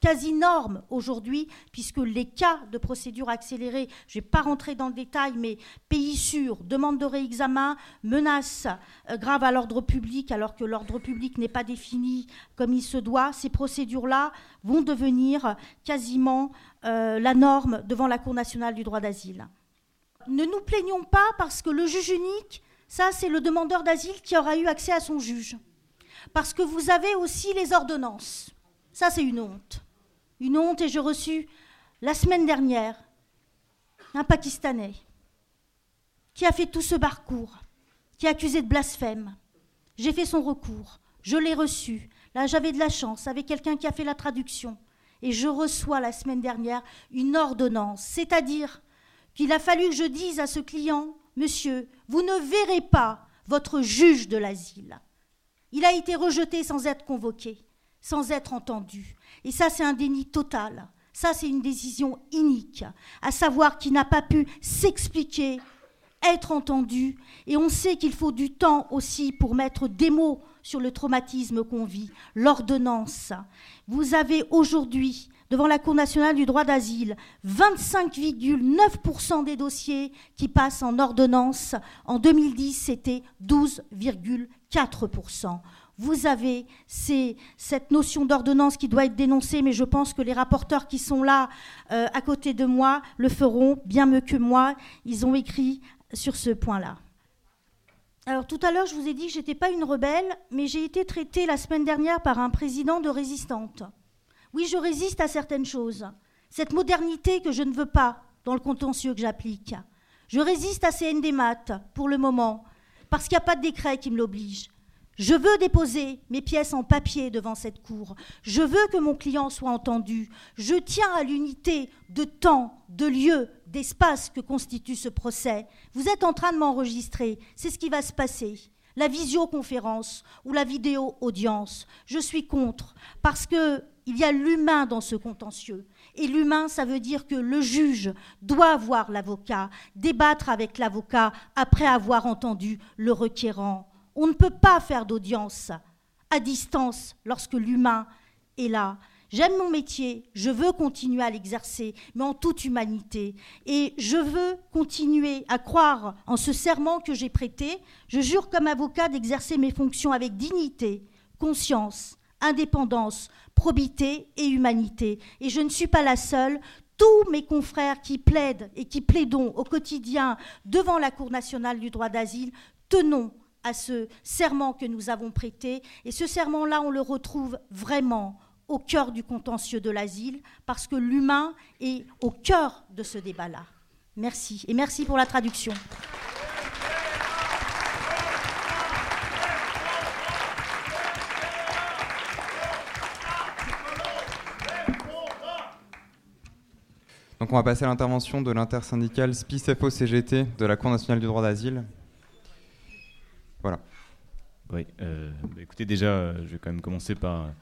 quasi-norme aujourd'hui, puisque les cas de procédure accélérée, je ne vais pas rentrer dans le détail, mais pays sûr, demande de réexamen, menace euh, grave à l'ordre public, alors que l'ordre public n'est pas défini comme il se doit, ces procédures-là vont devenir quasiment euh, la norme devant la Cour nationale du droit d'asile ne nous plaignons pas parce que le juge unique, ça c'est le demandeur d'asile qui aura eu accès à son juge. Parce que vous avez aussi les ordonnances. Ça c'est une honte. Une honte et j'ai reçu la semaine dernière un Pakistanais qui a fait tout ce parcours, qui est accusé de blasphème. J'ai fait son recours, je l'ai reçu. Là j'avais de la chance avec quelqu'un qui a fait la traduction. Et je reçois la semaine dernière une ordonnance, c'est-à-dire qu'il a fallu que je dise à ce client, Monsieur, vous ne verrez pas votre juge de l'asile. Il a été rejeté sans être convoqué, sans être entendu. Et ça, c'est un déni total. Ça, c'est une décision inique, à savoir qu'il n'a pas pu s'expliquer être entendu, et on sait qu'il faut du temps aussi pour mettre des mots sur le traumatisme qu'on vit, l'ordonnance. Vous avez aujourd'hui, devant la Cour nationale du droit d'asile, 25,9% des dossiers qui passent en ordonnance. En 2010, c'était 12,4% vous avez cette notion d'ordonnance qui doit être dénoncée, mais je pense que les rapporteurs qui sont là euh, à côté de moi le feront bien mieux que moi. Ils ont écrit sur ce point-là. Alors tout à l'heure, je vous ai dit que je n'étais pas une rebelle, mais j'ai été traitée la semaine dernière par un président de résistante. Oui, je résiste à certaines choses. Cette modernité que je ne veux pas dans le contentieux que j'applique. Je résiste à ces NDMAT pour le moment, parce qu'il n'y a pas de décret qui me l'oblige. Je veux déposer mes pièces en papier devant cette cour. Je veux que mon client soit entendu. Je tiens à l'unité de temps, de lieu, d'espace que constitue ce procès. Vous êtes en train de m'enregistrer. C'est ce qui va se passer. La visioconférence ou la vidéo audience. Je suis contre parce que il y a l'humain dans ce contentieux. Et l'humain, ça veut dire que le juge doit voir l'avocat, débattre avec l'avocat après avoir entendu le requérant. On ne peut pas faire d'audience à distance lorsque l'humain est là. J'aime mon métier, je veux continuer à l'exercer, mais en toute humanité. Et je veux continuer à croire en ce serment que j'ai prêté. Je jure comme avocat d'exercer mes fonctions avec dignité, conscience, indépendance, probité et humanité. Et je ne suis pas la seule. Tous mes confrères qui plaident et qui plaidons au quotidien devant la Cour nationale du droit d'asile, tenons à ce serment que nous avons prêté. Et ce serment-là, on le retrouve vraiment au cœur du contentieux de l'asile, parce que l'humain est au cœur de ce débat-là. Merci. Et merci pour la traduction. Donc on va passer à l'intervention de l'intersyndicale SPICFO-CGT de la Cour nationale du droit d'asile. Voilà. Oui, euh, bah, écoutez, déjà, je vais quand même commencer par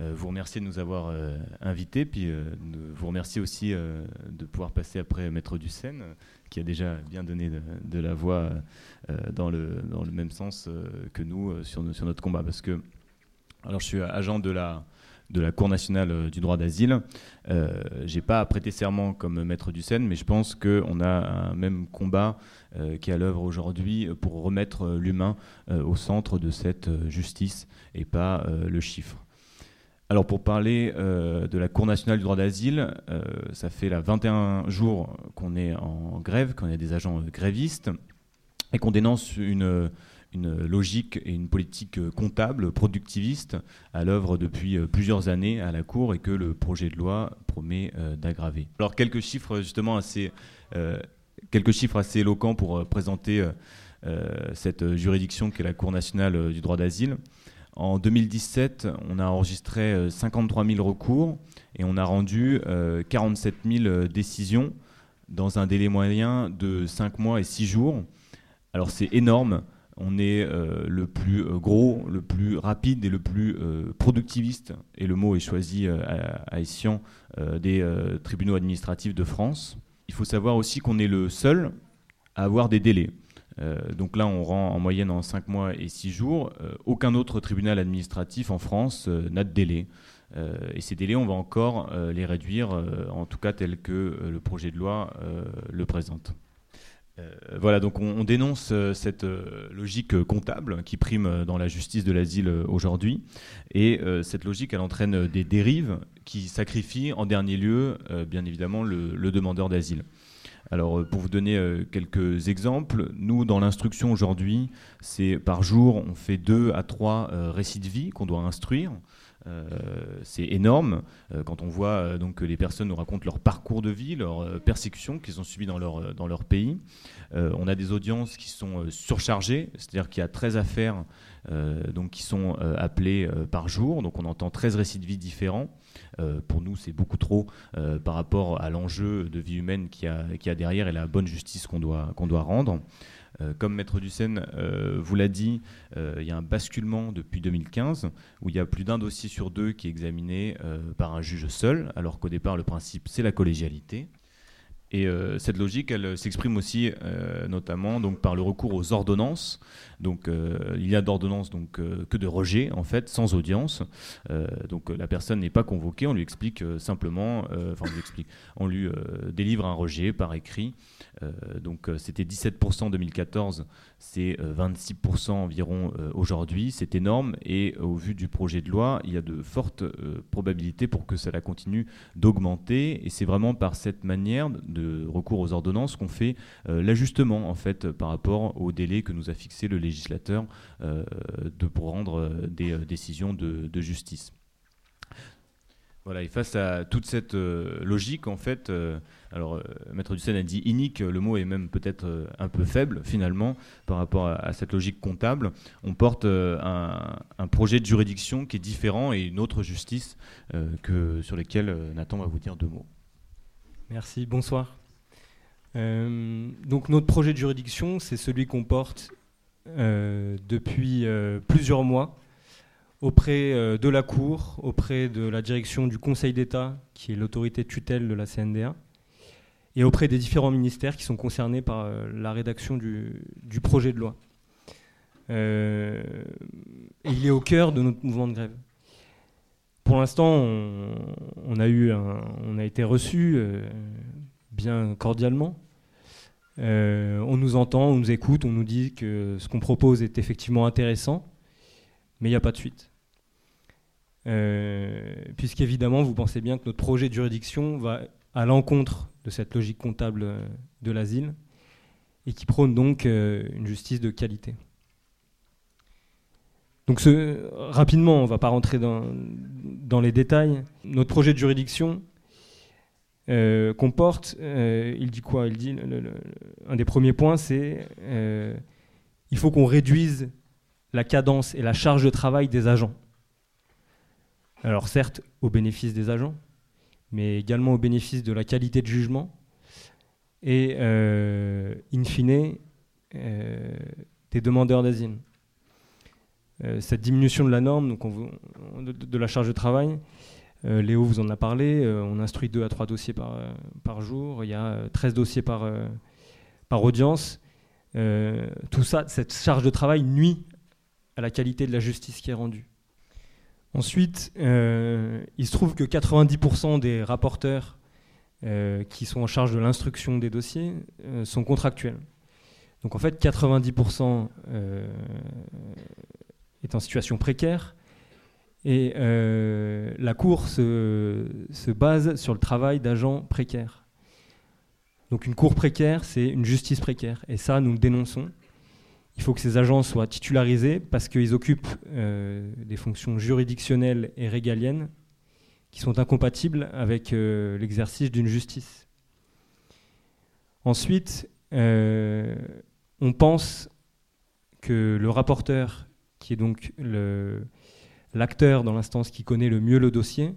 euh, vous remercier de nous avoir euh, invités, puis vous remercier aussi de pouvoir passer après Maître Dussène, qui a déjà bien donné de, la voix dans, le, dans le même sens que nous sur, sur notre combat. Parce que, alors, je suis agent de la de la Cour nationale euh, du droit d'asile. Euh, j'ai pas à prêter serment comme maître du Seine, mais je pense qu'on a un même combat euh, qui est à l'œuvre aujourd'hui pour remettre l'humain au centre de cette justice et pas le chiffre. Alors pour parler de la Cour nationale du droit d'asile, ça fait là 21 jours qu'on est en grève, qu'on est des agents grévistes et qu'on dénonce une une logique et une politique comptable, productiviste, à l'œuvre depuis euh, plusieurs années à la Cour et que le projet de loi promet euh, d'aggraver. Alors quelques chiffres justement assez, euh, quelques chiffres assez éloquents pour présenter cette juridiction qu'est la Cour nationale du droit d'asile. En 2017, on a enregistré 53 000 recours et on a rendu 47 000 décisions dans un délai moyen de 5 mois et 6 jours. Alors c'est énorme on est euh, le plus euh, gros, le plus rapide et le plus euh, productiviste, et le mot est choisi à, à des tribunaux administratifs de France. Il faut savoir aussi qu'on est le seul à avoir des délais. donc là, on rend en moyenne en 5 mois et 6 jours. aucun autre tribunal administratif en France n'a de délai. et ces délais, on va encore les réduire, en tout cas tel que le projet de loi le présente. Euh, voilà, donc on, dénonce euh, cette euh, logique comptable qui prime dans la justice de l'asile aujourd'hui. Et cette logique, elle entraîne des dérives qui sacrifient en dernier lieu, bien évidemment, le, demandeur d'asile. Alors, pour vous donner quelques exemples, nous, dans l'instruction aujourd'hui, c'est par jour, on fait deux à trois récits de vie qu'on doit instruire. Euh, c'est énorme euh, quand on voit euh, que les personnes nous racontent leur parcours de vie, leur persécution qu'ils ont subi dans leur, pays. on a des audiences qui sont surchargées, c'est-à-dire qu'il y a 13 affaires donc, qui sont appelées par jour, donc on entend 13 récits de vie différents. pour nous, c'est beaucoup trop par rapport à l'enjeu de vie humaine qu'il y, a, derrière et la bonne justice qu'on doit rendre. Euh, comme Maître Dussène euh, vous l'a dit, euh, il y a un basculement depuis 2015 où il y a plus d'un dossier sur deux qui est examiné par un juge seul, alors qu'au départ le principe c'est la collégialité. Et cette logique, elle s'exprime aussi notamment donc, par le recours aux ordonnances. Donc euh, il y a d'ordonnances donc que de rejet en fait, sans audience. donc la personne n'est pas convoquée, on lui explique simplement, enfin on lui explique, on lui délivre un rejet par écrit. donc c'était 17% en 2014, c'est 26% environ aujourd'hui. C'est énorme et au vu du projet de loi, il y a de fortes probabilités pour que cela continue d'augmenter. Et c'est vraiment par cette manière de recours aux ordonnances qu'on fait euh, l'ajustement en fait par rapport au délai que nous a fixé le législateur euh, de, pour rendre euh, des décisions de, justice. Voilà, et face à toute cette logique, en fait, alors Maître Dussen a dit inique, le mot est même peut-être un peu faible finalement par rapport à, cette logique comptable. On porte un, un, projet de juridiction qui est différent et une autre justice que, sur lesquelles Nathan va vous dire deux mots. Merci, bonsoir. Euh, donc notre projet de juridiction, c'est celui qu'on porte euh, depuis euh, plusieurs mois auprès de la Cour, auprès de la direction du Conseil d'État, qui est l'autorité tutelle de la CNDA, et auprès des différents ministères qui sont concernés par la rédaction du, projet de loi. et il est au cœur de notre mouvement de grève. Pour l'instant, on, a été reçu euh, bien cordialement. Euh, on nous entend, on nous écoute, on nous dit que ce qu'on propose est effectivement intéressant, mais il n'y a pas de suite. Euh, puisqu'évidemment, vous pensez bien que notre projet de juridiction va à l'encontre de cette logique comptable de l'asile et qui prône donc une justice de qualité. Donc rapidement, on ne va pas rentrer dans, les détails. Notre projet de juridiction euh, comporte, euh, il dit quoi? Il dit un des premiers points, c'est euh, il faut qu'on réduise la cadence et la charge de travail des agents. Alors certes, au bénéfice des agents, mais également au bénéfice de la qualité de jugement et, in fine, des demandeurs d'asile. Euh, cette diminution de la norme, de, la charge de travail, euh, Léo vous en a parlé, euh, on instruit 2 à 3 dossiers par, par jour, il y a 13 dossiers par, par audience. tout ça, cette charge de travail nuit à la qualité de la justice qui est rendue. Ensuite, il se trouve que 90% des rapporteurs qui sont en charge de l'instruction des dossiers sont contractuels. Donc en fait, 90% est en situation précaire. Et euh, la Cour se, se, base sur le travail d'agents précaires. Donc une Cour précaire, c'est une justice précaire. Et ça, nous le dénonçons. Il faut que ces agents soient titularisés parce qu'ils occupent euh, des fonctions juridictionnelles et régaliennes qui sont incompatibles avec euh, l'exercice d'une justice. Ensuite, on pense que le rapporteur qui est donc l'acteur dans l'instance qui connaît le mieux le dossier,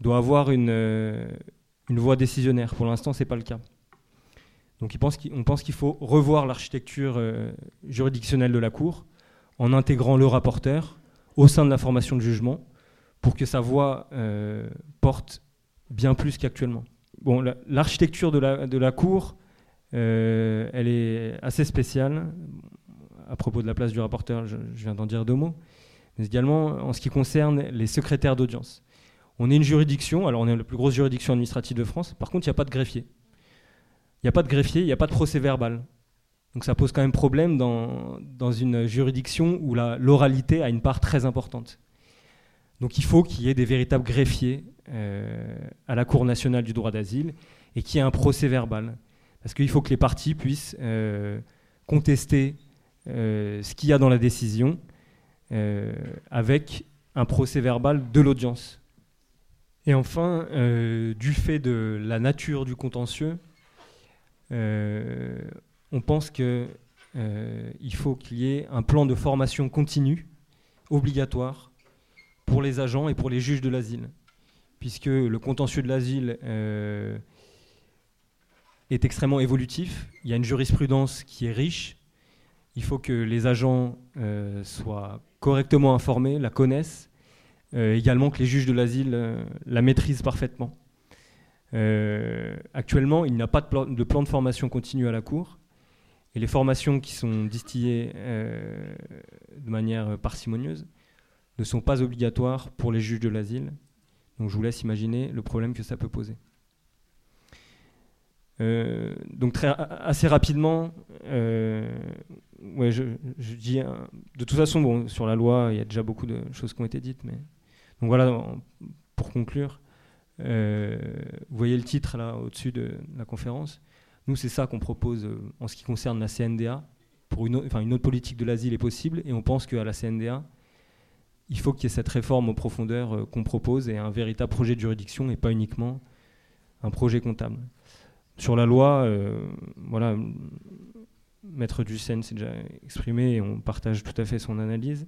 doit avoir une, euh, une voie décisionnaire. Pour l'instant, ce n'est pas le cas. Donc on pense qu'il faut revoir l'architecture euh, juridictionnelle de la Cour en intégrant le rapporteur au sein de la formation de jugement pour que sa voix euh, porte bien plus qu'actuellement. Bon, l'architecture de la, de la Cour, elle est assez spéciale à propos de la place du rapporteur, je, viens d'en dire deux mots, mais également en ce qui concerne les secrétaires d'audience. On est une juridiction, alors on est la plus grosse juridiction administrative de France, par contre il n'y a pas de greffier. Il n'y a pas de greffier, il n'y a pas de procès verbal. Donc ça pose quand même problème dans, dans une juridiction où l'oralité a une part très importante. Donc il faut qu'il y ait des véritables greffiers euh, à la Cour nationale du droit d'asile et qu'il y ait un procès verbal. Parce qu'il faut que les parties puissent euh, contester euh, ce qu'il y a dans la décision avec un procès verbal de l'audience. Et enfin, euh, du fait de la nature du contentieux, on pense qu'il faut qu'il y ait un plan de formation continue, obligatoire, pour les agents et pour les juges de l'asile. Puisque le contentieux de l'asile est extrêmement évolutif, il y a une jurisprudence qui est riche, il faut que les agents euh, soient correctement informés, la connaissent, euh, également que les juges de l'asile euh, la maîtrisent parfaitement. actuellement, il n'y a pas de de plan, de formation continue à la Cour. Et les formations qui sont distillées de manière parcimonieuse ne sont pas obligatoires pour les juges de l'asile. Donc je vous laisse imaginer le problème que ça peut poser. Euh, donc très, assez rapidement, euh, ouais, je, dis, de toute façon, bon, sur la loi, il y a déjà beaucoup de choses qui ont été dites, mais donc voilà, pour conclure, euh, vous voyez le titre là au-dessus de la conférence. Nous, c'est ça qu'on propose en ce qui concerne la CNDA. Pour une, enfin, une autre politique de l'asile est possible, et on pense qu'à la CNDA, il faut qu'il y ait cette réforme en profondeur qu'on propose et un véritable projet de juridiction et pas uniquement un projet comptable. Sur la loi, euh, voilà, Maître Dussen s'est déjà exprimé et on partage tout à fait son analyse.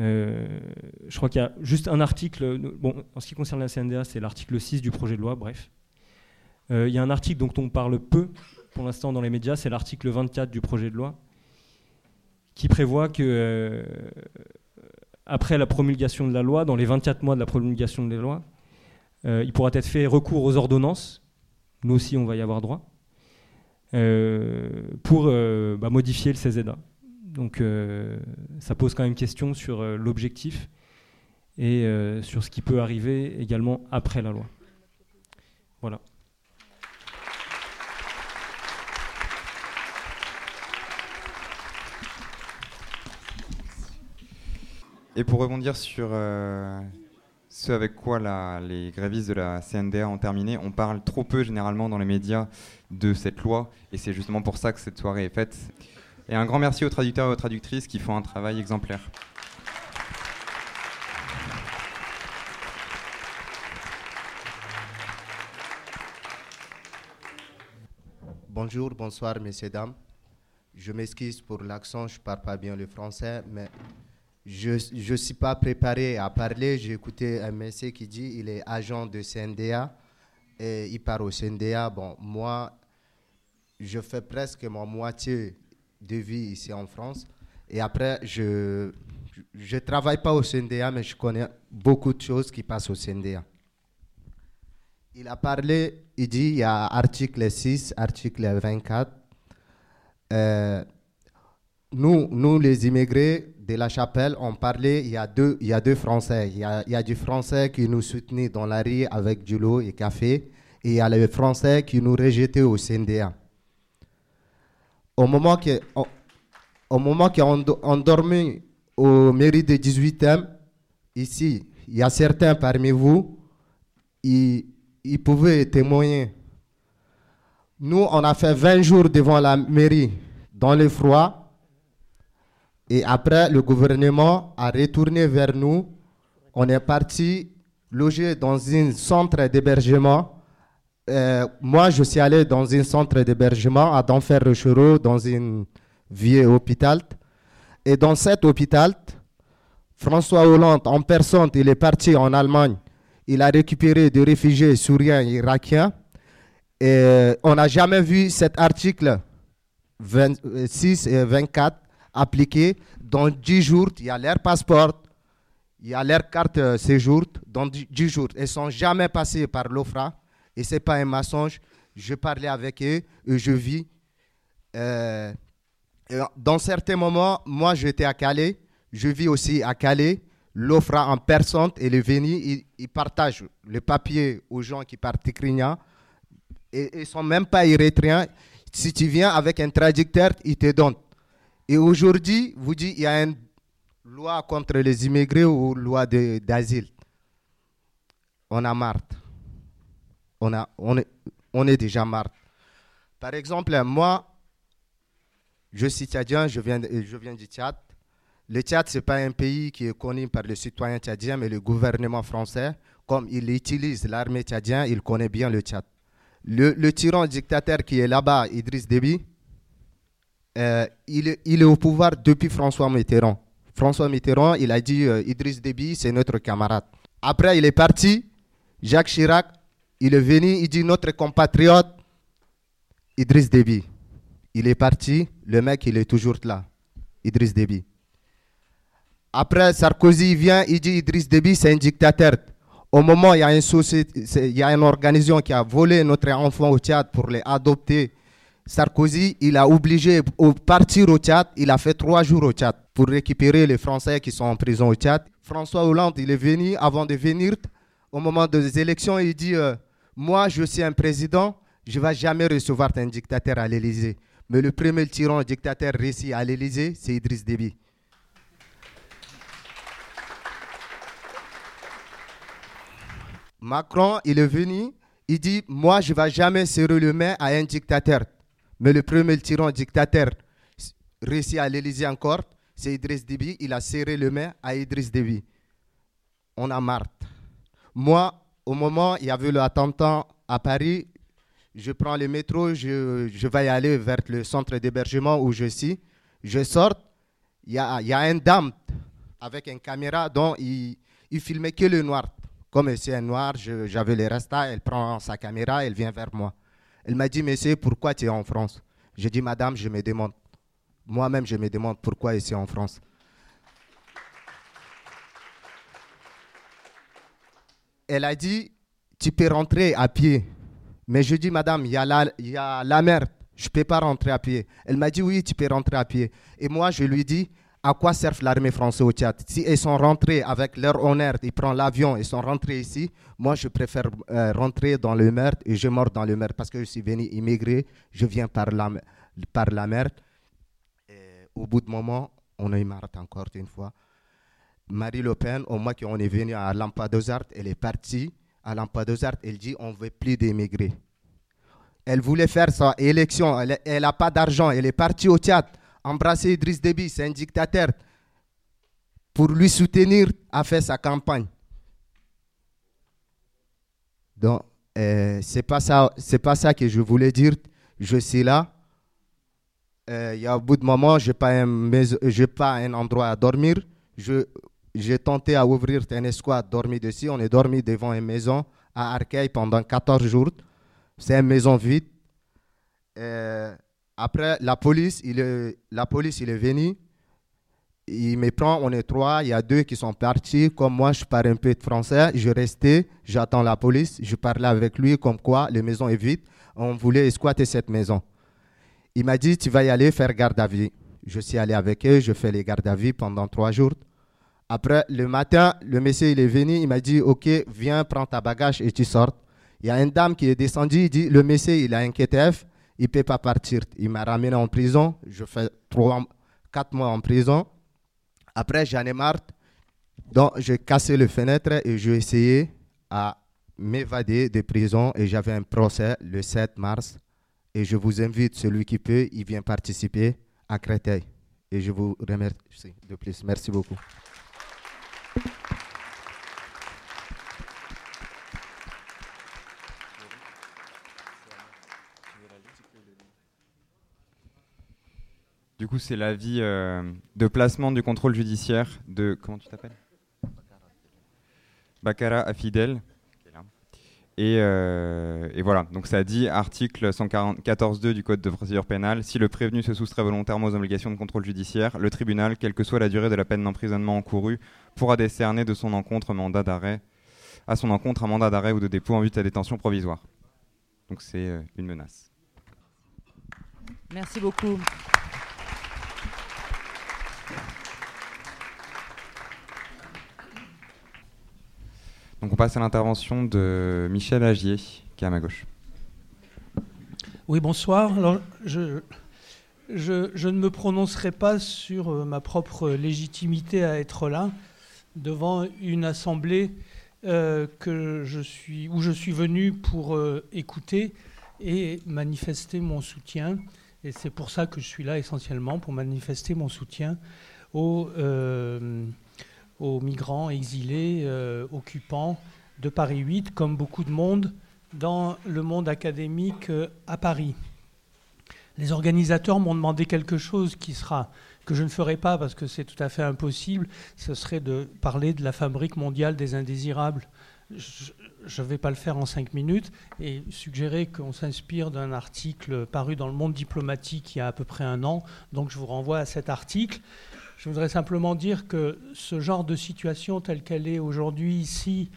Euh, je crois qu'il y a juste un article, bon, en ce qui concerne la CNDA, c'est l'article 6 du projet de loi, bref. Euh, il y a un article dont on parle peu pour l'instant dans les médias, c'est l'article 24 du projet de loi, qui prévoit que, après la promulgation de la loi, dans les 24 mois de la promulgation de la loi, il pourra être fait recours aux ordonnances nous aussi on va y avoir droit, euh, pour euh, bah, modifier le CZA. Donc euh, ça pose quand même question sur l'objectif et sur ce qui peut arriver également après la loi. Voilà. Et pour rebondir sur ce avec quoi les grévistes de la CNDA ont terminé. On parle trop peu généralement dans les médias de cette loi et c'est justement pour ça que cette soirée est faite. Et un grand merci aux traducteurs et aux traductrices qui font un travail exemplaire. Bonjour, bonsoir, messieurs, dames. Je m'excuse pour l'accent, je ne parle pas bien le français, mais je ne suis pas préparé à parler. J'ai écouté un monsieur qui dit il est agent de CNDA et il part au CNDA. Bon, moi, je fais presque ma moitié de vie ici en France. Et après, je ne travaille pas au CNDA, mais je connais beaucoup de choses qui passent au CNDA. Il a parlé, il dit, il y a article 6, article 24. Euh, nous, nous, les immigrés, de la chapelle, on parlait, il y a deux, il y a deux Français. Il y a, il Français qui nous soutenait dans la rue avec du lot et café, et il y a les Français qui nous rejetaient au CNDA. Au moment que, au, moment qu'on dormait au mairie de 18e, ici, il y a certains parmi vous, ils pouvaient témoigner. Nous, on a fait 20 jours devant la mairie dans le froid et après, le gouvernement a retourné vers nous. On est parti loger dans un centre d'hébergement. Euh, moi, je suis allé dans un centre d'hébergement à Denfer-Rochereau, dans un vieux hôpital. Et dans cet hôpital, François Hollande, en personne, il est parti en Allemagne. Il a récupéré des réfugiés syriens et irakiens. Et on n'a jamais vu cet article 26 et 24 appliqué. Dans 10 jours, il y a leur passeport, il y a leur carte euh, séjour. Dans 10 jours, ils ne sont jamais passés par l'OFRA. Et ce n'est pas un mensonge. Je parlais avec eux et je vis. Euh, dans certains moments, moi, j'étais à Calais. Je vis aussi à Calais. L'OFRA en personne, il est venu, il, partage le papier aux gens qui partent Tikrinia. Et ils ne sont même pas érythréens. Si tu viens avec un traducteur, il te donne. Et aujourd'hui, vous dites qu'il y a une loi contre les immigrés ou loi d'asile? On a marre. On, a, on, est, on est déjà marre. Par exemple, moi, je suis tchadien, je viens, je viens du Tchad. Le Tchad, ce n'est pas un pays qui est connu par les citoyens tchadiens, mais le gouvernement français, comme il utilise l'armée tchadienne, il connaît bien le Tchad. Le, le tyran dictateur qui est là-bas, Idriss Déby, euh, il, est, au pouvoir depuis François Mitterrand. François Mitterrand, il a dit euh, Idriss Déby, c'est notre camarade. Après, il est parti. Jacques Chirac, il est venu, il dit notre compatriote Idriss Déby. Il est parti, le mec, il est toujours là. Idriss Déby. Après, Sarkozy vient, il dit Idriss Déby, c'est un dictateur. au moment il y a une organisation qui a volé notre enfant au Tchad pour les adopter, Sarkozy, il a obligé de partir au Tchad. Il a fait trois jours au Tchad pour récupérer les Français qui sont en prison au Tchad. François Hollande, il est venu, avant de venir, au moment des élections, il dit euh, Moi, je suis un président, je ne vais jamais recevoir un dictateur à l'Élysée. Mais le premier tyran dictateur réussi à l'Élysée, c'est Idriss Déby. Macron, il est venu, il dit Moi, je ne vais jamais serrer le main à un dictateur. Mais le premier tyran dictateur réussi à l'Élysée encore, c'est Idriss Déby. Il a serré le main à Idriss Déby. On a marre. Moi, au moment où il y avait l'attentat à Paris, je prends le métro, je, vais aller vers le centre d'hébergement où je suis. Je sors, il y a, y a une dame avec une caméra dont il, il filmait que le noir. Comme c'est un noir, j'avais les restats, elle prend sa caméra, elle vient vers moi. Elle m'a dit, monsieur, pourquoi tu es en France? J'ai dit, madame, je me demande. Moi-même, je me demande pourquoi ici en France. Elle a dit, tu peux rentrer à pied. Mais je dis, madame, il y, a la, y a la mer, je ne peux pas rentrer à pied. Elle m'a dit, oui, tu peux rentrer à pied. Et moi, je lui dis, à quoi sert l'armée française au Tchad? Si ils sont rentrés avec leur honneur, ils prennent l'avion, ils sont rentrés ici, moi je préfère euh, rentrer dans le mer et je meurs dans le mer parce que je suis venu immigrer, je viens par la, par la mer. Et au bout de moment, on a eu encore une fois. Marie Le Pen, au mois qu'on est venu à Lampedusa, elle est partie. À Lampedusa, elle dit on ne veut plus d'immigrer. Elle voulait faire sa élection, elle n'a pas d'argent, elle est partie au Tchad embrasser Idriss Déby, c'est un dictateur. Pour lui soutenir, a fait sa campagne. Donc, euh, c'est pas ça, pas ça que je voulais dire. Je suis là. Euh, il y a au bout de moment, j'ai pas un, pas un endroit à dormir. J'ai tenté à ouvrir un escouade, dormir dessus. On est dormi devant une maison à Arcueil pendant 14 jours. C'est une maison vide. Euh, après, la police, il est, la police, il est venu. Il me prend, on est trois. Il y a deux qui sont partis. Comme moi, je parle un peu de français. Je restais, j'attends la police. Je parlais avec lui comme quoi la maison est vide. On voulait squatter cette maison. Il m'a dit, tu vas y aller faire garde à vue. Je suis allé avec eux, je fais les gardes à vue pendant trois jours. Après, le matin, le monsieur il est venu, il m'a dit, OK, viens, prends ta bagage et tu sors. Il y a une dame qui est descendue, il dit, le monsieur, il a un KTF, il ne peut pas partir. Il m'a ramené en prison. Je fais trois, quatre mois en prison. Après, j'en ai marre. Donc, j'ai cassé le fenêtre et j'ai essayé à m'évader de prison. Et j'avais un procès le 7 mars. Et je vous invite, celui qui peut, il vient participer à Créteil. Et je vous remercie de plus. Merci beaucoup. Du coup, c'est l'avis euh, de placement du contrôle judiciaire de. Comment tu t'appelles? Baccara Afidel. Et, euh, et, voilà, donc ça dit article 114.2 du Code de procédure pénale, si le prévenu se soustrait volontairement aux obligations de contrôle judiciaire, le tribunal, quelle que soit la durée de la peine d'emprisonnement encourue, pourra décerner de son encontre mandat d'arrêt, à son encontre un mandat d'arrêt ou de dépôt en vue de la détention provisoire. Donc c'est euh, une menace. Merci beaucoup. Donc on passe à l'intervention de Michel Agier, qui est à ma gauche. Oui, bonsoir. Je, ne me prononcerai pas sur euh, ma propre légitimité à être là, devant une assemblée euh, que je suis, où je suis venu pour euh, écouter et manifester mon soutien. Et c'est pour ça que je suis là essentiellement, pour manifester mon soutien aux aux migrants exilés, euh, occupants de Paris 8, comme beaucoup de monde dans le monde académique euh, à Paris. Les organisateurs m'ont demandé quelque chose qui sera que je ne ferai pas parce que c'est tout à fait impossible, ce serait de parler de la fabrique mondiale des indésirables. Je ne vais pas le faire en cinq minutes et suggérer qu'on s'inspire d'un article paru dans le monde diplomatique il y a à peu près un an. Donc je vous renvoie à cet article Je voudrais simplement dire que ce genre de situation telle qu'elle est aujourd'hui ici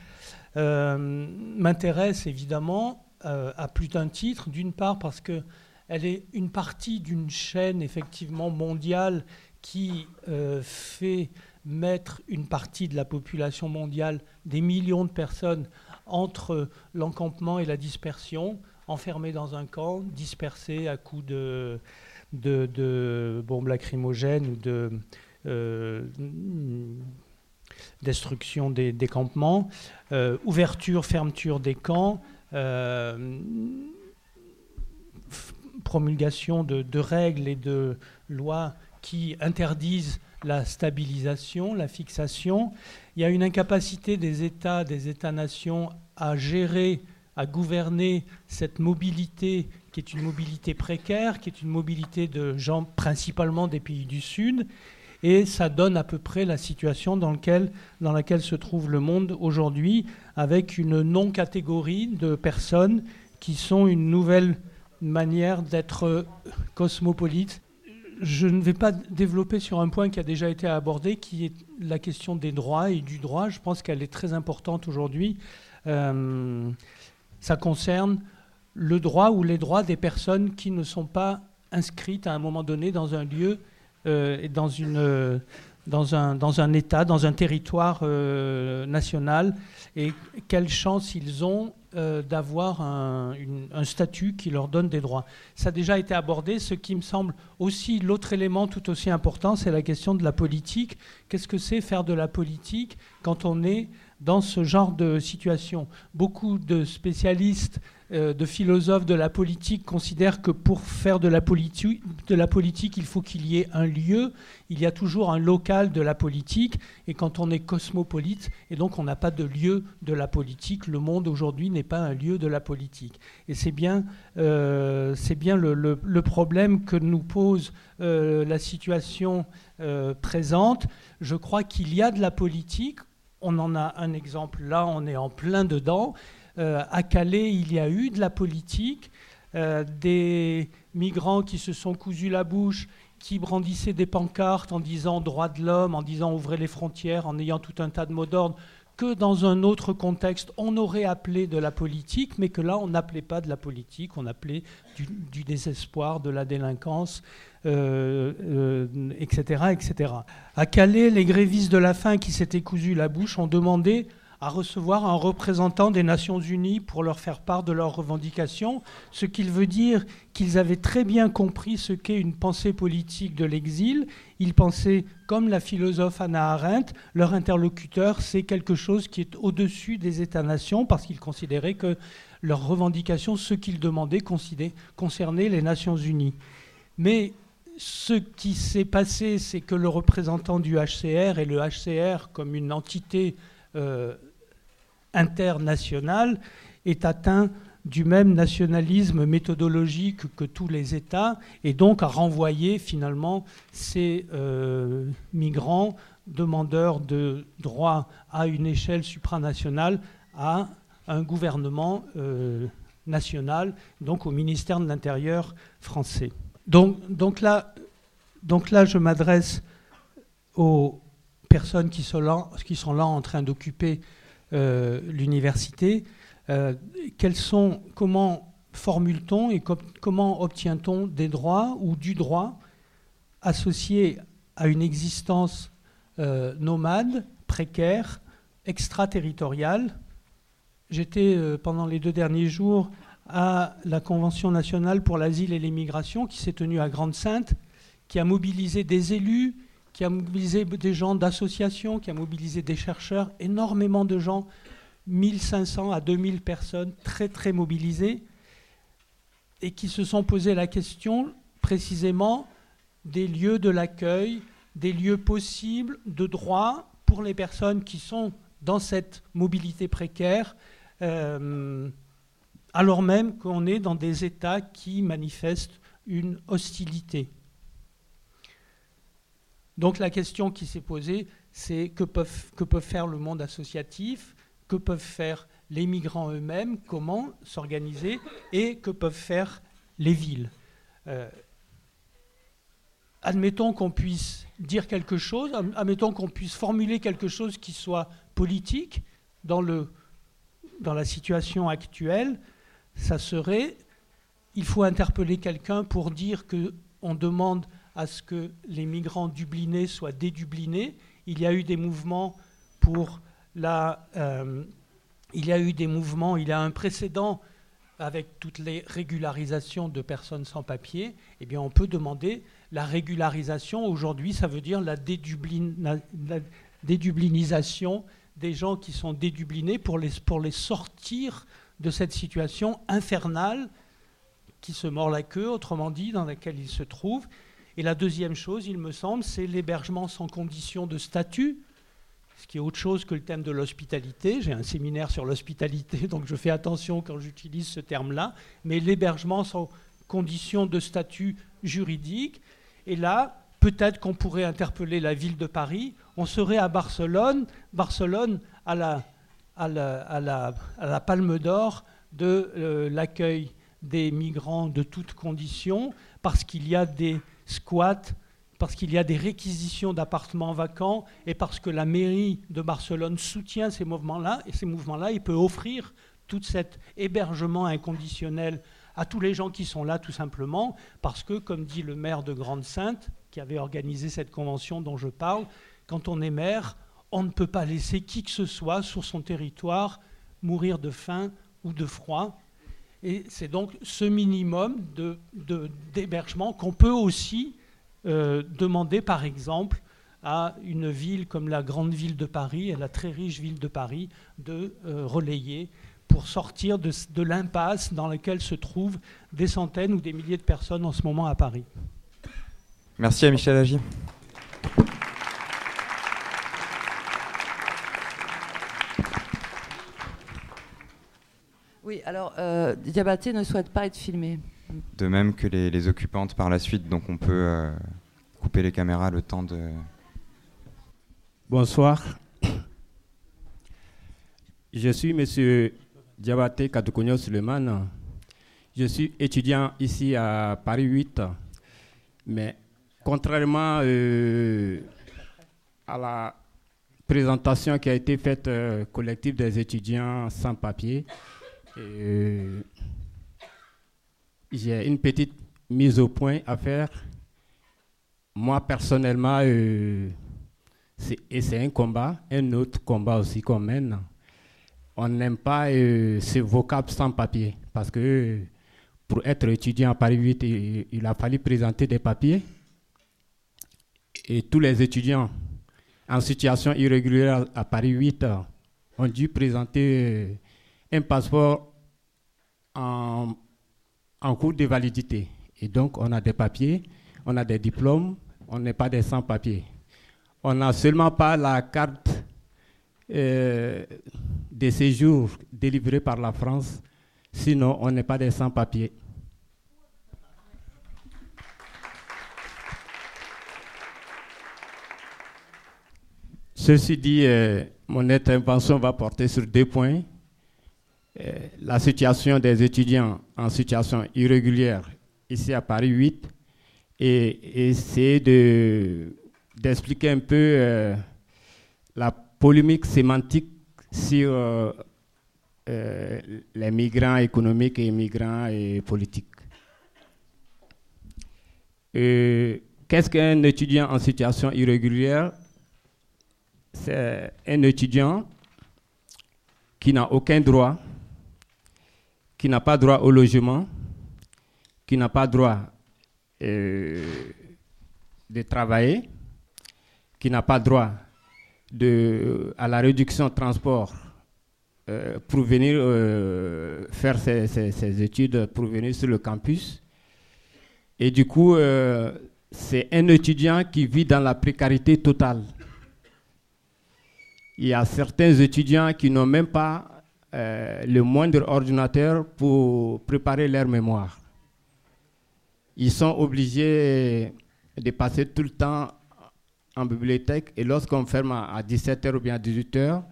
euh, m'intéresse évidemment euh, à plus d'un titre. D'une part parce qu'elle est une partie d'une chaîne effectivement mondiale qui euh, fait mettre une partie de la population mondiale, des millions de personnes, entre l'encampement et la dispersion, enfermés dans un camp, dispersés à coups de, de, bombes lacrymogènes ou de destruction des, campements, euh, ouverture, fermeture des camps, euh, promulgation de, règles et de lois qui interdisent la stabilisation, la fixation. Il y a une incapacité des États, des États-nations à gérer, à gouverner cette mobilité qui est une mobilité précaire, qui est une mobilité de gens principalement des pays du Sud. Et ça donne à peu près la situation dans, laquelle se trouve le monde aujourd'hui, avec une non-catégorie de personnes qui sont une nouvelle manière d'être cosmopolite. Je ne vais pas développer sur un point qui a déjà été abordé, qui est la question des droits et du droit. Je pense qu'elle est très importante aujourd'hui. Euh, ça concerne le droit ou les droits des personnes qui ne sont pas inscrites à un moment donné dans un lieu euh, une, euh, dans, un, État, dans un territoire euh, national, et quelle chance ils ont d'avoir un, statut qui leur donne des droits. Ça a déjà été abordé. Ce qui me semble aussi l'autre élément tout aussi important, c'est la question de la politique. Qu'est-ce que c'est faire de la politique quand on est dans ce genre de situation? Beaucoup de spécialistes euh, de philosophes de la politique considèrent que pour faire de la, politique, il faut qu'il y ait un lieu, il y a toujours un local de la politique, et quand on est cosmopolite, et donc on n'a pas de lieu de la politique, le monde aujourd'hui n'est pas un lieu de la politique. Et c'est bien, euh, bien le, problème que nous pose euh, la situation présente. Je crois qu'il y a de la politique, on en a un exemple là, on est en plein dedans. Euh, à Calais, il y a eu de la politique, euh, des migrants qui se sont cousus la bouche, qui brandissaient des pancartes en disant droit de l'homme, en disant ouvrez les frontières, en ayant tout un tas de mots d'ordre, que dans un autre contexte, on aurait appelé de la politique, mais que là, on n'appelait pas de la politique, on appelait du, désespoir, de la délinquance, etc., euh, etc. À Calais, les grévistes de la faim qui s'étaient cousus la bouche ont demandé à recevoir un représentant des Nations Unies pour leur faire part de leurs revendications, ce qui veut dire qu'ils avaient très bien compris ce qu'est une pensée politique de l'exil. Ils pensaient, comme la philosophe Anna Arendt, leur interlocuteur, c'est quelque chose qui est au-dessus des États-nations, parce qu'ils considéraient que leurs revendications, ce qu'ils demandaient, concernaient les Nations Unies. Mais ce qui s'est passé, c'est que le représentant du HCR et le HCR, comme une entité euh, international est atteint du même nationalisme méthodologique que tous les États et donc a renvoyé finalement ces euh, migrants demandeurs de droits à une échelle supranationale à un gouvernement euh, national, donc au ministère de l'Intérieur français. Donc, donc, là, donc là, je m'adresse aux personnes qui sont là, en train d'occuper l'université. Euh, comment formule-t-on et comment obtient-on des droits ou du droit associé à une existence euh, nomade, précaire, extraterritoriale? J'étais pendant les deux derniers jours à la Convention nationale pour l'asile et l'immigration qui s'est tenue à Grande-Sainte, qui a mobilisé des élus, qui a mobilisé des gens d'associations, qui a mobilisé des chercheurs, énormément de gens, 1500 à 2000 personnes très très mobilisées, et qui se sont posé la question précisément des lieux de l'accueil, des lieux possibles de droit pour les personnes qui sont dans cette mobilité précaire, euh, alors même qu'on est dans des États qui manifestent une hostilité. Donc la question qui s'est posée, c'est que peuvent, que peuvent faire le monde associatif, que peuvent faire les migrants eux-mêmes, comment s'organiser, et que peuvent faire les villes. Euh, admettons qu'on puisse dire quelque chose, admettons qu'on puisse formuler quelque chose qui soit politique dans, dans la situation actuelle, ça serait, il faut interpeller quelqu'un pour dire qu'on demande à ce que les migrants dublinés soient dédublinés. Il y a eu des mouvements pour la... Euh, il y a eu des mouvements, il y a un précédent avec toutes les régularisations de personnes sans papier, eh bien on peut demander la régularisation. Aujourd'hui, ça veut dire la, dédublinisation des gens qui sont dédublinés pour les, pour les sortir de cette situation infernale qui se mord la queue, autrement dit, dans laquelle ils se trouvent. Et la deuxième chose, il me semble, c'est l'hébergement sans condition de statut ce qui est autre chose que le thème de l'hospitalité. J'ai un séminaire sur l'hospitalité, donc je fais attention quand j'utilise ce terme-là, mais l'hébergement sans condition de statut juridique. Et là, peut-être qu'on pourrait interpeller la ville de Paris. On serait à Barcelone, Barcelone à la, palme d'or de euh, l'accueil des migrants de toutes conditions, parce qu'il y a des squats parce qu'il y a des réquisitions d'appartements vacants et parce que la mairie de Barcelone soutient ces mouvements-là, et ces mouvements-là, il peut offrir tout cet hébergement inconditionnel à tous les gens qui sont là, tout simplement, parce que, comme dit le maire de Grande-Sainte, qui avait organisé cette convention dont je parle, quand on est maire, on ne peut pas laisser qui que ce soit sur son territoire mourir de faim ou de froid. Et c'est donc ce minimum d'hébergement de, qu'on peut aussi euh, demander par exemple à une ville comme la grande ville de Paris et la très riche ville de Paris de euh, relayer pour sortir de, de l'impasse dans laquelle se trouvent des centaines ou des milliers de personnes en ce moment à Paris. Merci à Michel Agi. Oui, alors euh, Diabaté ne souhaite pas être filmé. De même que les, occupantes par la suite, donc on peut euh, couper les caméras le temps de... Bonsoir. Je suis M. Diabaté Kadoukounio Suleiman. Je suis étudiant ici à Paris 8, mais contrairement euh, à la présentation qui a été faite euh, collective des étudiants sans papier, euh, j'ai une petite mise au point à faire. Moi, personnellement, euh, et c'est un combat, un autre combat aussi qu'on mène. On n'aime pas euh, ce vocable sans papier parce que pour être étudiant à Paris 8, il, a fallu présenter des papiers. Et tous les étudiants en situation irrégulière à Paris 8 ont dû présenter un passeport en cours de validité. Et donc, on a des papiers, on a des diplômes, on n'est pas des sans-papiers. On n'a seulement pas la carte euh, de séjour délivrée par la France, sinon on n'est pas des sans-papiers. Ceci dit, euh, mon intervention va porter sur deux points. Euh, la situation des étudiants en situation irrégulière ici à Paris 8 et essayer d'expliquer un peu euh, la polémique sémantique sur euh, les migrants économiques et migrants politiques. Qu'est-ce qu'un étudiant en situation irrégulière? C'est un étudiant qui n'a aucun droit qui n'a pas droit au logement, qui n'a pas droit euh, de travailler, qui n'a pas droit à la réduction de transport euh, pour venir euh, faire ses, études, pour venir sur le campus. Et du coup, c'est un étudiant qui vit dans la précarité totale. Il y a certains étudiants qui n'ont même pas euh, le moindre ordinateur pour préparer leur mémoire. Ils sont obligés de passer tout le temps en bibliothèque et lorsqu'on ferme à 17h ou bien à 18h,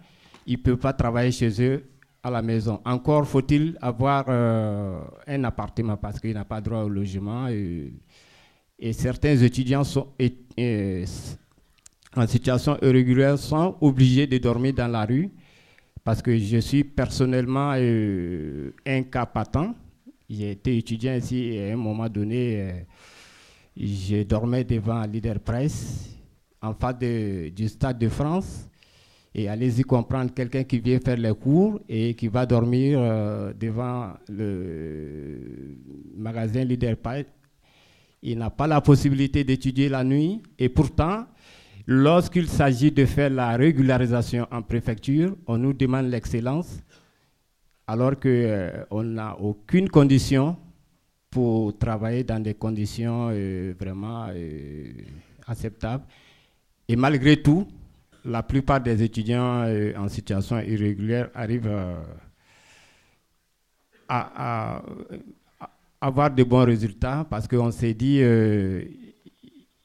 ils ne peuvent pas travailler chez eux à la maison. Encore faut-il avoir euh, un appartement parce qu'il n'a pas droit au logement. Et, certains étudiants sont, en situation irrégulière sont obligés de dormir dans la rue parce que je suis personnellement euh, incapatant. J'ai été étudiant ici et à un moment donné, euh, je dormais devant Leader Press en face du Stade de France. Et allez-y comprendre quelqu'un qui vient faire les cours et qui va dormir euh, devant le magasin Leader Press. Il n'a pas la possibilité d'étudier la nuit et pourtant, Lorsqu'il s'agit de faire la régularisation en préfecture, on nous demande l'excellence, alors qu'on euh, n'a aucune condition pour travailler dans des conditions euh, vraiment euh, acceptables. Et malgré tout, la plupart des étudiants en situation irrégulière arrivent à, avoir de bons résultats parce qu'on s'est dit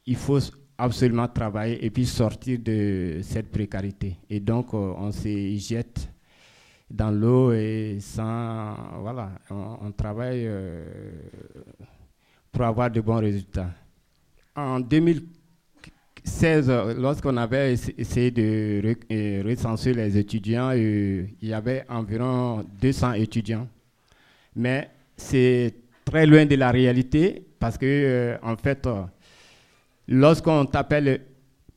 il faut absolument travailler et puis sortir de cette précarité. Et donc, euh, on se jette dans l'eau et sans. Voilà, on, travaille euh, pour avoir de bons résultats. En 2016, lorsqu'on avait essayé de euh, recenser les étudiants, il y avait environ 200 étudiants. Mais c'est très loin de la réalité parce que, en fait, Lorsqu'on t'appelle,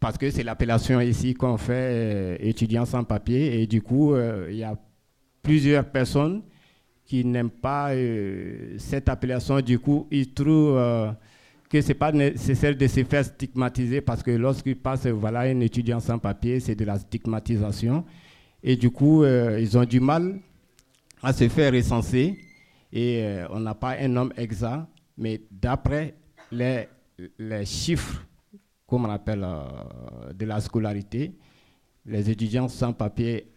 parce que c'est l'appellation ici qu'on fait euh, étudiant sans papier, et du coup, euh, il y a plusieurs personnes qui n'aiment pas euh, cette appellation. Du coup, ils trouvent que ce n'est pas nécessaire de se faire stigmatiser parce que lorsqu'ils passent, voilà, un étudiant sans papier, c'est de la stigmatisation. Et du coup, ils ont du mal à se faire recenser et on n'a pas un nombre exact, mais d'après les les chiffres, comme on appelle, euh, de la scolarité, les étudiants sans papier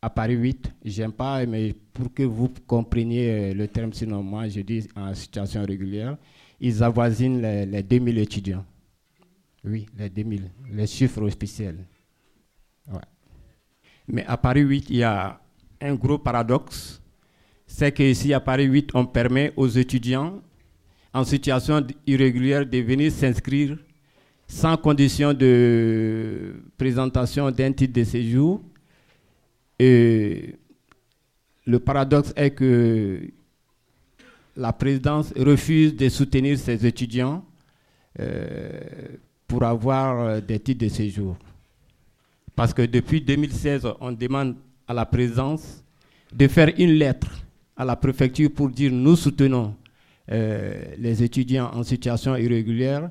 à Paris 8, j'aime pas, mais pour que vous compreniez euh, le terme, sinon moi je dis en situation régulière, ils avoisinent les, les 2000 étudiants. Oui, les 2000, les chiffres officiels. Mais à Paris 8, il y a un gros paradoxe, c'est qu'ici à Paris 8, on permet aux étudiants en situation irrégulière de venir s'inscrire sans condition de présentation d'un titre de séjour. Et le paradoxe est que la présidence refuse de soutenir ses étudiants euh, pour avoir des titres de séjour. Parce que depuis 2016, on demande à la présidence de faire une lettre à la préfecture pour dire nous soutenons euh, les étudiants en situation irrégulière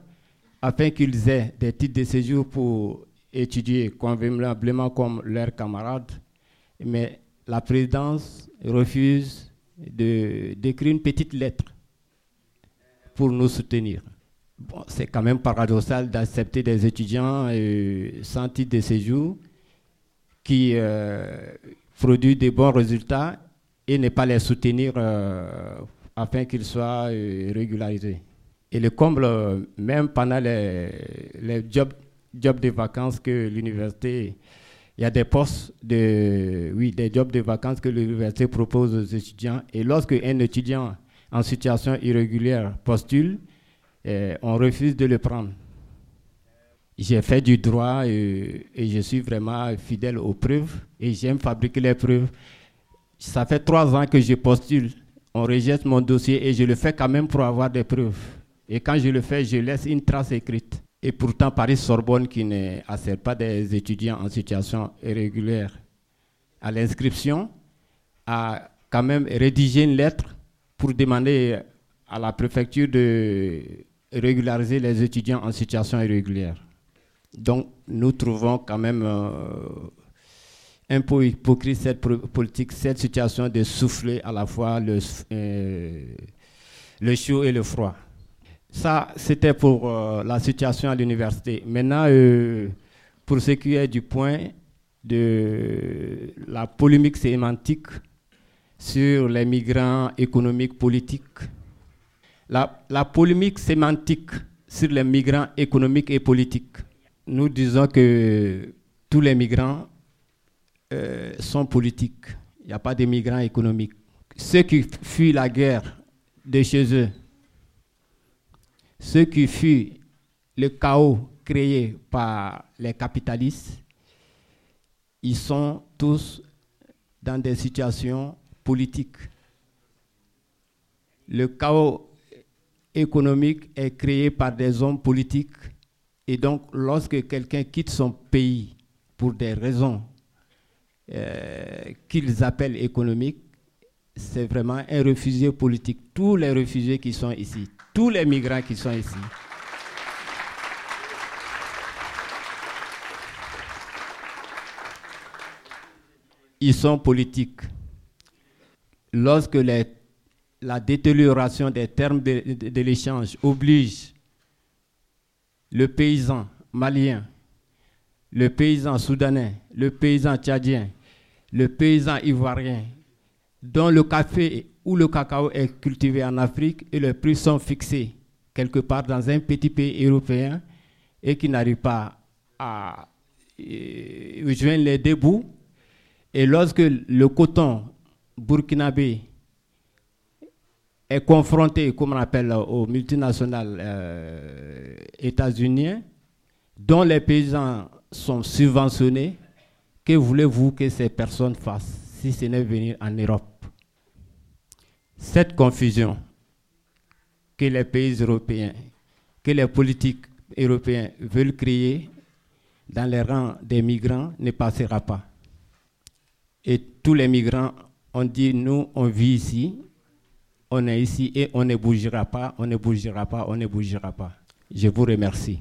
afin qu'ils aient des titres de séjour pour étudier convenablement comme leurs camarades. Mais la présidence refuse d'écrire une petite lettre pour nous soutenir. Bon, c'est quand même paradoxal d'accepter des étudiants euh, sans titre de séjour qui euh, produisent des bons résultats et ne pas les soutenir afin qu'ils soient euh, régularisés. Et le comble, même pendant les, les jobs, de vacances que l'université, il y a des postes de, oui, des jobs de vacances que l'université propose aux étudiants. Et lorsque un étudiant en situation irrégulière postule, eh, on refuse de le prendre. J'ai fait du droit et, et, je suis vraiment fidèle aux preuves et j'aime fabriquer les preuves. Ça fait trois ans que je postule on rejette mon dossier et je le fais quand même pour avoir des preuves. Et quand je le fais, je laisse une trace écrite. Et pourtant, Paris-Sorbonne, qui ne sert pas des étudiants en situation irrégulière à l'inscription, a quand même rédigé une lettre pour demander à la préfecture de régulariser les étudiants en situation irrégulière. Donc, nous trouvons quand même euh, un peu hypocrite cette politique, cette situation de souffler à la fois le, euh, le chaud et le froid. Ça, c'était pour euh, la situation à l'université. Maintenant, euh, pour ce qui est du point de la polémique sémantique sur les migrants économiques politiques. La, la polémique sémantique sur les migrants économiques et politiques. Nous disons que tous les migrants euh, sont politiques. Il n'y a pas de migrants économiques. Ceux qui fuient la guerre de chez eux ce qui fut le chaos créé par les capitalistes, ils sont tous dans des situations politiques. Le chaos économique est créé par des hommes politiques et donc lorsque quelqu'un quitte son pays pour des raisons qu'ils appellent économiques, c'est vraiment un réfugié politique. Tous les réfugiés qui sont ici, tous les migrants qui sont ici. Ils sont politiques. Lorsque la détérioration des termes de l'échange oblige le paysan malien, le paysan soudanais, le paysan tchadien, le paysan ivoirien, dont le café ou le cacao est cultivé en Afrique et les prix sont fixés quelque part dans un petit pays européen et qui n'arrive pas à euh, joindre les deux bouts. Et lorsque le coton burkinabé est confronté, comme on appelle, aux multinationales euh, états-uniennes, dont les paysans sont subventionnés, que voulez-vous que ces personnes fassent si ce n'est venir en Europe? Cette confusion que les pays européens, que les politiques européens veulent créer dans les rangs des migrants ne passera pas. Et tous les migrants ont dit, nous, on vit ici, on est ici et on ne bougera pas, on ne bougera pas, on ne bougera pas. Je vous remercie.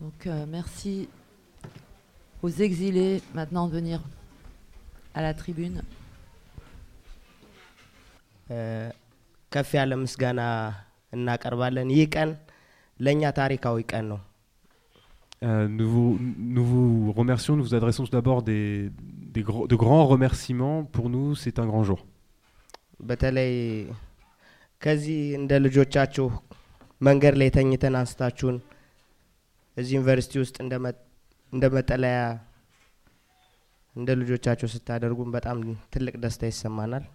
Donc euh, merci aux exilés maintenant de venir à la tribune. ከፍ ያለ ምስጋና እናቀርባለን። ይህ ቀን ለእኛ ታሪካዊ ቀን ነው። Euh, nous, vous, nous vous remercions, nous vous adressons tout d'abord des, des gros- de grands remerciements. Pour nous, c'est un grand jour. በተለይ ከዚህ እንደ ልጆቻችሁ መንገድ ላይ ተኝተን አንስታችሁን እዚህ ዩኒቨርሲቲ ውስጥ እንደ መ- እንደ መጠለያ እንደ ልጆቻችሁ ስታደርጉን በጣም ትልቅ ደስታ ይሰማናል።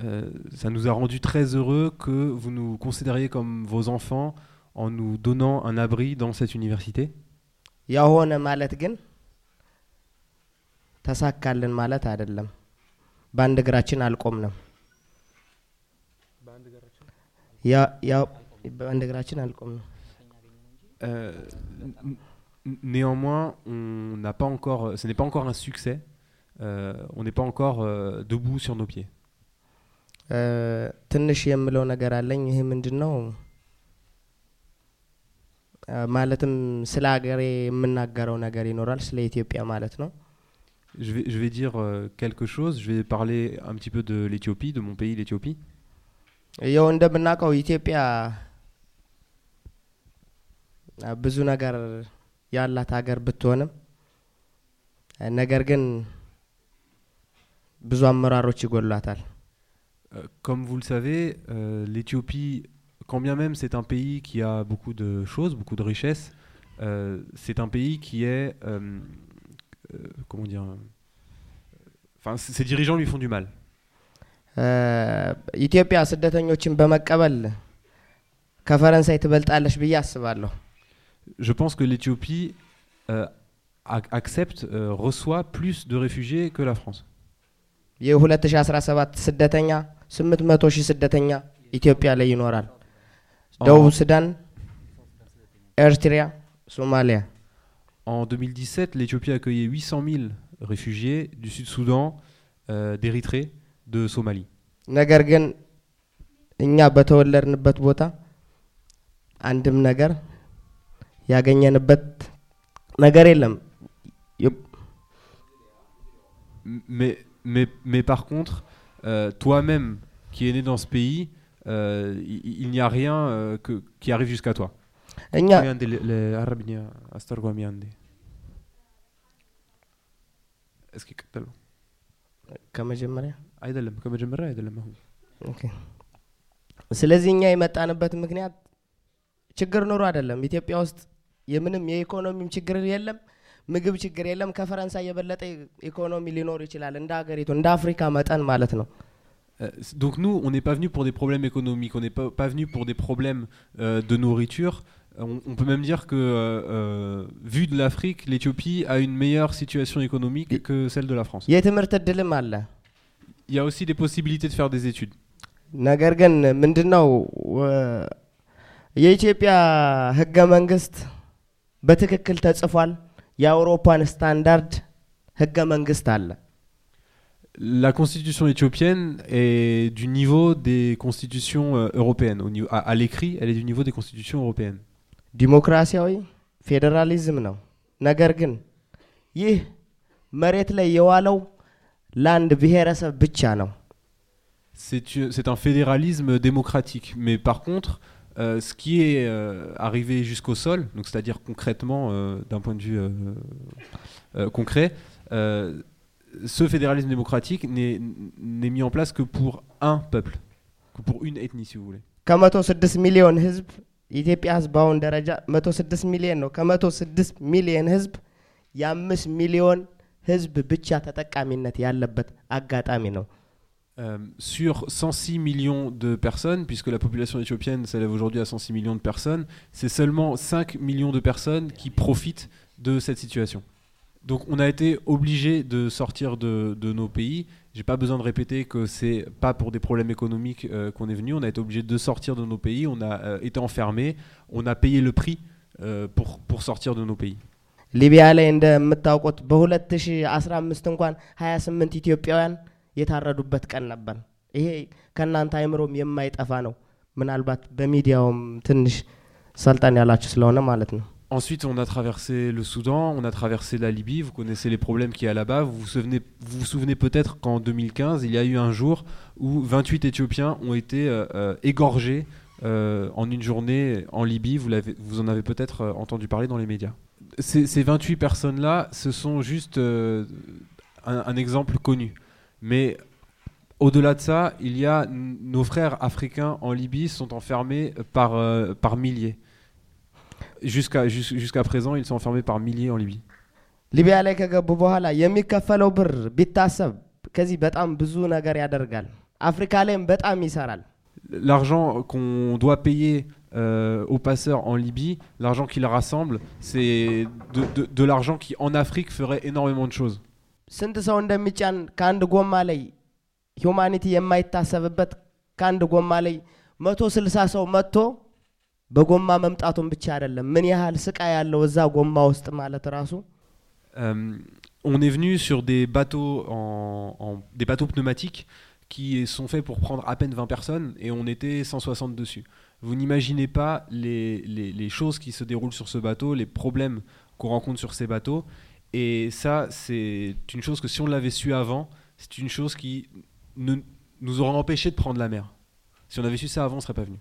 Euh, ça nous a rendu très heureux que vous nous considériez comme vos enfants en nous donnant un abri dans cette université. ያሆነ ማለት ግን ተሳካልን ማለት አይደለም። በአንድ እግራችን አልቆምንም። ያ- ያው በአንድ እግራችን አልቆምንም። Euh, n- n- néanmoins, on n'a pas encore, ce n'est pas encore un succès. Euh, on n'est pas encore euh, debout sur nos pieds. እ፣ ትንሽ የምለው ነገር አለኝ። ይህ ምንድን ነው? እ፣ ማለትም ስለ ሀገሬ የምናገረው ነገር ይኖራል፣ ስለ ኢትዮጵያ ማለት ነው። Je vais, je vais dire euh, quelque chose. Je vais parler un petit peu de l'Éthiopie, de mon pays, l'Éthiopie. ያው እንደምናውቀው ኢትዮጵያ እ፣ ብዙ ነገር ያላት ሀገር ብትሆንም እ፣ ነገር ግን ብዙ አመራሮች ይጎሏታል። Euh, comme vous le savez, euh, l'Éthiopie, quand bien même c'est un pays qui a beaucoup de choses, beaucoup de richesses, euh, c'est un pays qui est, euh, euh, comment dire, euh, enfin, c- ses dirigeants lui font du mal. እ፣ ኢትዮጵያ ስደተኞችን በመቀበል ከፈረንሳይ ትበልጣለች ብዬ አስባለሁ። Je pense que l'Éthiopie euh, ac- accepte, euh, reçoit plus de réfugiés que la France. የ2017 ስደተኛ 800 ሺህ ስደተኛ ኢትዮጵያ ላይ ይኖራል። ደቡብ ሱዳን፣ ኤርትራ፣ ሶማሊያ En 2017, l'Éthiopie a accueilli 800 000 réfugiés du Sud-Soudan, euh, d'Érythrée, de Somalie. ነገር ግን እኛ በተወለድንበት ቦታ አንድም ነገር ያገኘንበት ነገር የለም። mais, mais, mais par contre, euh, toi-même qui es né dans ce pays, euh, il, n'y a rien euh, que, qui arrive jusqu'à toi. ስለዚህ እኛ የመጣንበት ምክንያት ችግር ኖሮ አይደለም። ኢትዮጵያ ውስጥ የምንም የኢኮኖሚም ችግር የለም፣ ምግብ ችግር የለም። ከፈረንሳይ የበለጠ ኢኮኖሚ ሊኖር ይችላል እንደ ሀገሪቱ እንደ አፍሪካ መጠን ማለት ነው። Euh, donc nous, on n'est pas venu pour des problèmes économiques, on n'est pas, pas venu pour des problèmes euh, de nourriture. On, on peut même dire que, euh, euh, vu de l'Afrique, l'Éthiopie a une meilleure situation économique que celle de la France. የትምህርት እድልም አለ። Il y a aussi des possibilités de faire des études. በትክክል ተጽፏል። የአውሮፓን ስታንዳርድ ህገ መንግስት አለ። La constitution éthiopienne est du niveau des constitutions euh, européennes. Au niveau, à, à l'écrit, elle est du niveau des constitutions européennes. ዲሞክራሲያዊ ፌዴራሊዝም ነው። ነገር ግን ይህ መሬት ላይ የዋለው ለአንድ ብሔረሰብ ብቻ ነው። C'est u- c'est un fédéralisme démocratique. Mais par contre, euh, ce qui est euh, arrivé jusqu'au sol, c'est-à-dire concrètement, euh, d'un point de vue concret, ce fédéralisme démocratique n'est mis en place que pour un peuple, que pour une ethnie, si vous voulez. Euh, sur 106 millions de personnes, puisque la population éthiopienne s'élève aujourd'hui à 106 millions de personnes, c'est seulement 5 millions de personnes qui profitent de cette situation. Donc on a été obligé de sortir de, de nos pays. J'ai pas besoin de répéter que c'est pas pour des problèmes économiques euh, qu'on est venu. On a été obligé de sortir de nos pays. On a euh, été enfermé. On a payé le prix euh, pour, pour sortir de nos pays. ሊቢያ ላይ እንደምታውቁት በ2015 እንኳን 28 ኢትዮጵያውያን የታረዱበት ቀን ነበር። ይሄ ከእናንተ አይምሮም የማይጠፋ ነው። ምናልባት በሚዲያውም ትንሽ ሰልጠን ያላችሁ ስለሆነ ማለት ነው። Ensuite, on a traversé le Soudan, on a traversé la Libye, vous connaissez les problèmes qu'il y a là-bas. Vous vous souvenez, vous vous souvenez peut-être qu'en 2015, il y a eu un jour où 28 Éthiopiens ont été euh, euh, égorgés euh, en une journée en Libye. Vous, l'avez- vous en avez peut-être euh, entendu parler dans les médias. Ces, ces 28 personnes-là, ce sont juste euh, un, un exemple connu. Mais au-delà de ça, il y a n- nos frères africains en Libye sont enfermés par, euh, par milliers. Jusqu'à jus- jusqu'à présent, ils sont enfermés par milliers en Libye. ሊቢያ ላይ ከገቡ በኋላ የሚከፈለው ብር ቢታሰብ ከዚህ በጣም ብዙ ነገር ያደርጋል። አፍሪካ ላይም በጣም ይሰራል። L'argent qu'on doit payer euh, aux passeurs en Libye, l'argent qu'ils rassemblent, c'est de, de- de l'argent qui en Afrique ferait énormément de choses. ስንት ሰው እንደሚጫን ከአንድ ጎማ ላይ ሂውማኒቲ የማይታሰብበት ከአንድ ጎማ ላይ መቶ ስልሳ ሰው መጥቶ በጎማ መምጣቱን ብቻ አይደለም ምን ያህል ስቃይ ያለው እዛ ጎማ ውስጥ ማለት ራሱ Euh, on est venu sur des bateaux, en, en- des bateaux pneumatiques qui sont faits pour prendre à peine 20 personnes et on était 160 dessus. Vous n'imaginez pas les, les- les choses qui se déroulent sur ce bateau, les problèmes qu'on rencontre sur ces bateaux. et ça, c'est une chose que si on l'avait su avant, c'est une chose qui nous aurait empêché de prendre la mer. Si on avait su ça avant, on ne serait pas venu.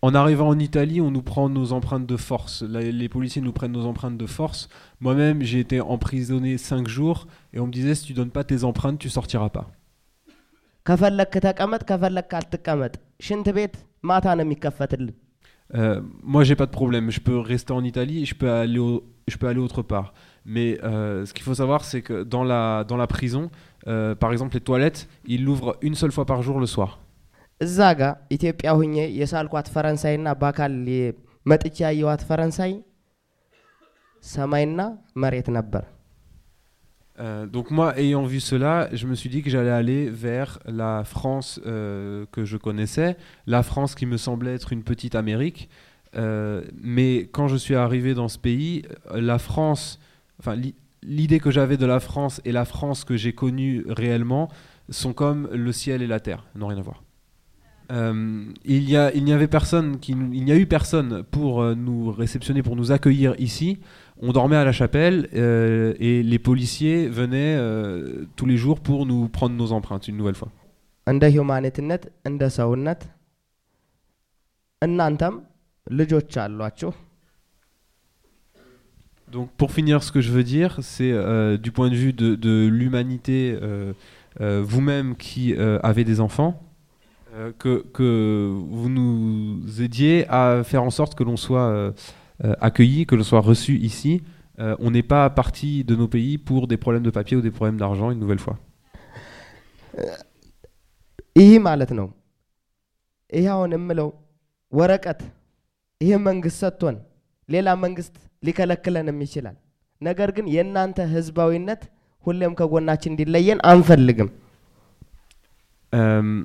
En arrivant en Italie, on nous prend nos empreintes de force. Les policiers nous prennent nos empreintes de force. Moi-même, j'ai été emprisonné cinq jours et on me disait si tu donnes pas tes empreintes, tu sortiras pas. ከፈለክ ተቀመጥ ከፈለክ አትቀመጥ ሽንት ቤት ማታ ነው የሚከፈትልን Euh, moi, j'ai pas de problème. Je peux rester en Italie, je peux aller, au- je peux aller autre part. Mais euh, ce qu'il faut savoir, c'est que dans la, dans la prison, euh, par exemple, les toilettes, ils l'ouvrent une seule fois par jour le soir. እዛ ጋ ኢትዮጵያ ሁኜ የሳልኳት ፈረንሳይና በአካል የ- መጥቼ ያየዋት ፈረንሳይ ሰማይና መሬት ነበር euh, donc moi, ayant vu cela, je me suis dit que j'allais aller vers la France euh, que je connaissais, la France qui me semblait être une petite Amérique. Euh, mais quand je suis arrivé dans ce pays, la France, enfin l'i- l'idée que j'avais de la France et la France que j'ai connue réellement sont comme le ciel et la terre, n'ont rien à voir. Euh, il n'y avait personne il n'y a eu personne pour nous réceptionner, pour nous accueillir ici On dormait à la chapelle euh, et les policiers venaient euh, tous les jours pour nous prendre nos empreintes une nouvelle fois. እንደ ሂውማኒትነት እንደ ሰውነት እናንተም ልጆች አሏችሁ Donc pour finir, ce que je veux dire, c'est euh, du point de vue de, de l'humanité, euh, euh, vous-même qui euh, avez des enfants, Euh, que, que vous nous aidiez à faire en sorte que l'on soit euh, euh, accueilli, que l'on soit reçu ici. Euh, on n'est pas parti de nos pays pour des problèmes de papier ou des problèmes d'argent, une nouvelle fois. ይህ ማለት ነው ይህ አሁን የምለው ወረቀት ይህ መንግስት ሰጥቶን ሌላ መንግስት ሊከለክለንም ይችላል። ነገር ግን የእናንተ ህዝባዊነት ሁሌም ከጎናችን እንዲለየን አንፈልግም። Euh,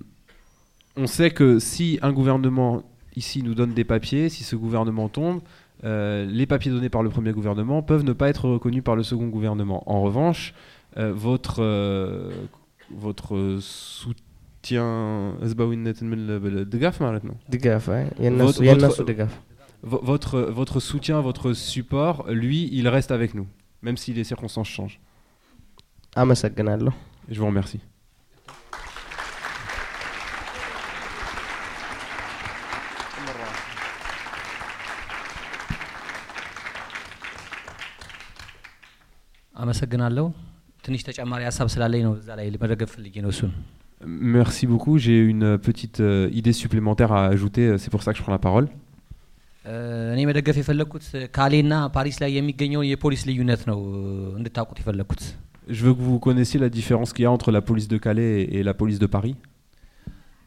on sait que si un gouvernement ici nous donne des papiers, si ce gouvernement tombe, euh, euh, les papiers donnés par le premier gouvernement peuvent ne pas être reconnus par le second gouvernement. En revanche, euh, euh, votre, soutien. de hein, maintenant. De votre, votre soutien, votre support, lui, il reste avec nous, même si les circonstances changent. Je vous remercie. አመሰግናለሁ። ትንሽ ተጨማሪ ሀሳብ ስላለኝ ነው እዛ ላይ መደገፍ ፈልጌ ነው እሱን። Merci beaucoup. J'ai une petite euh, idée supplémentaire à ajouter. C'est pour ça que je prends la parole. እ፣ እኔ መደገፍ የፈለግኩት ካሌና ፓሪስ ላይ የሚገኘውን የፖሊስ ልዩነት ነው እ፣ እንድታውቁት የፈለግኩት። Je veux que vous connaissiez la différence qu'il y a entre la police de Calais et la police de Paris.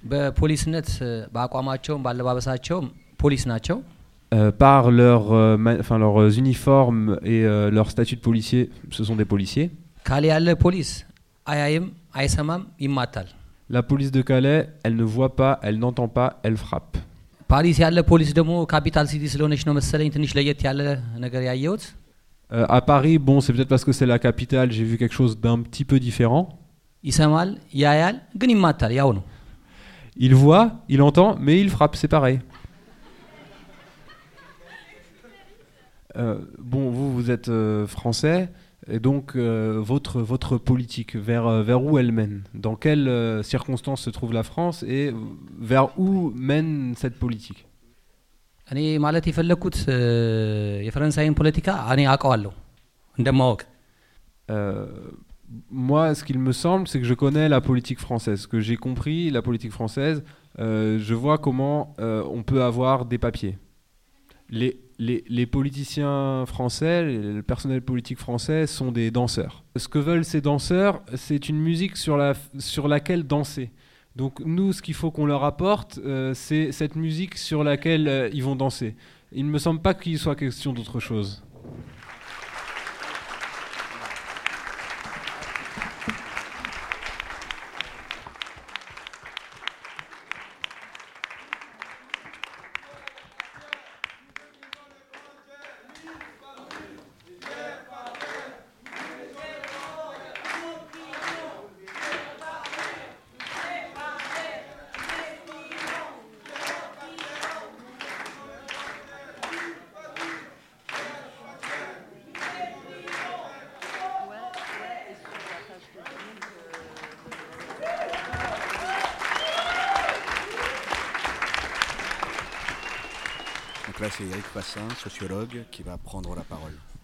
በፖሊስነት እ፣ በአቋማቸውም በአለባበሳቸውም ፖሊስ ናቸው። euh, par euh, leurs euh, uniformes et leur statut de policier, ce sont des policiers. La police de Calais, elle ne voit pas, elle n'entend pas, elle frappe. à Paris, bon, c'est peut-être parce que c'est la capitale, j'ai vu quelque chose d'un petit peu différent. Il voit, il entend, mais il frappe, c'est pareil. bon, vous, vous êtes euh, français, et donc euh, votre, votre politique, vers, euh, vers où elle mène Dans quelles euh, circonstances se trouve la France et vers où mène cette politique እኔ ማለት የፈለግኩት እ፣ የፈረንሳይን ፖለቲካ እኔ አውቀዋለሁ እንደማወቅ Euh, moi, ce qu'il me semble, c'est que je connais la politique française. Ce que j'ai compris, la politique française, euh, je vois comment euh, on peut avoir des papiers. Les, politiciens français, le personnel politique français sont des danseurs. Ce que veulent ces danseurs, c'est une musique sur laquelle danser. Donc nous, ce qu'il faut qu'on leur apporte, euh, c'est cette musique sur laquelle euh, ils vont danser. Il ne me semble pas qu'il soit question d'autre chose.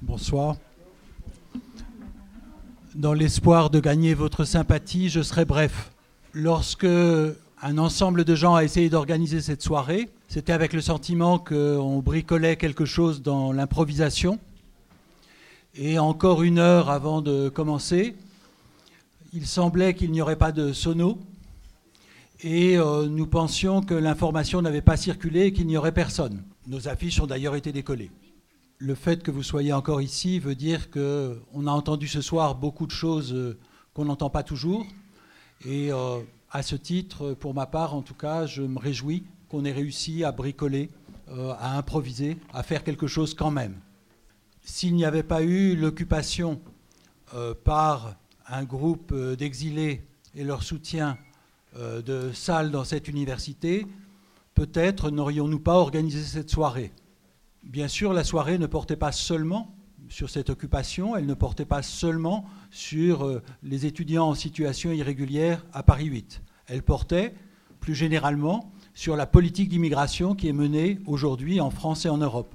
Bonsoir. Dans l'espoir de gagner votre sympathie, je serai bref. Lorsque un ensemble de gens a essayé d'organiser cette soirée, c'était avec le sentiment qu'on bricolait quelque chose dans l'improvisation. Et encore une heure avant de commencer, il semblait qu'il n'y aurait pas de sono. Et euh, nous pensions que l'information n'avait pas circulé et qu'il n'y aurait personne. Nos affiches ont d'ailleurs été décollées le fait que vous soyez encore ici veut dire qu'on a entendu ce soir beaucoup de choses euh, qu'on n'entend pas toujours. Et euh, à ce titre, pour ma part en tout cas, je me réjouis qu'on ait réussi à bricoler, euh, à improviser, à faire quelque chose quand même. S'il n'y avait pas eu l'occupation par un groupe d'exilés et leur soutien de salles dans cette université, peut-être n'aurions-nous pas organisé cette soirée. Bien sûr, la soirée ne portait pas seulement sur cette occupation, elle ne portait pas seulement sur euh, les étudiants en situation irrégulière à Paris 8. Elle portait plus généralement sur la politique d'immigration qui est menée aujourd'hui en France et en Europe.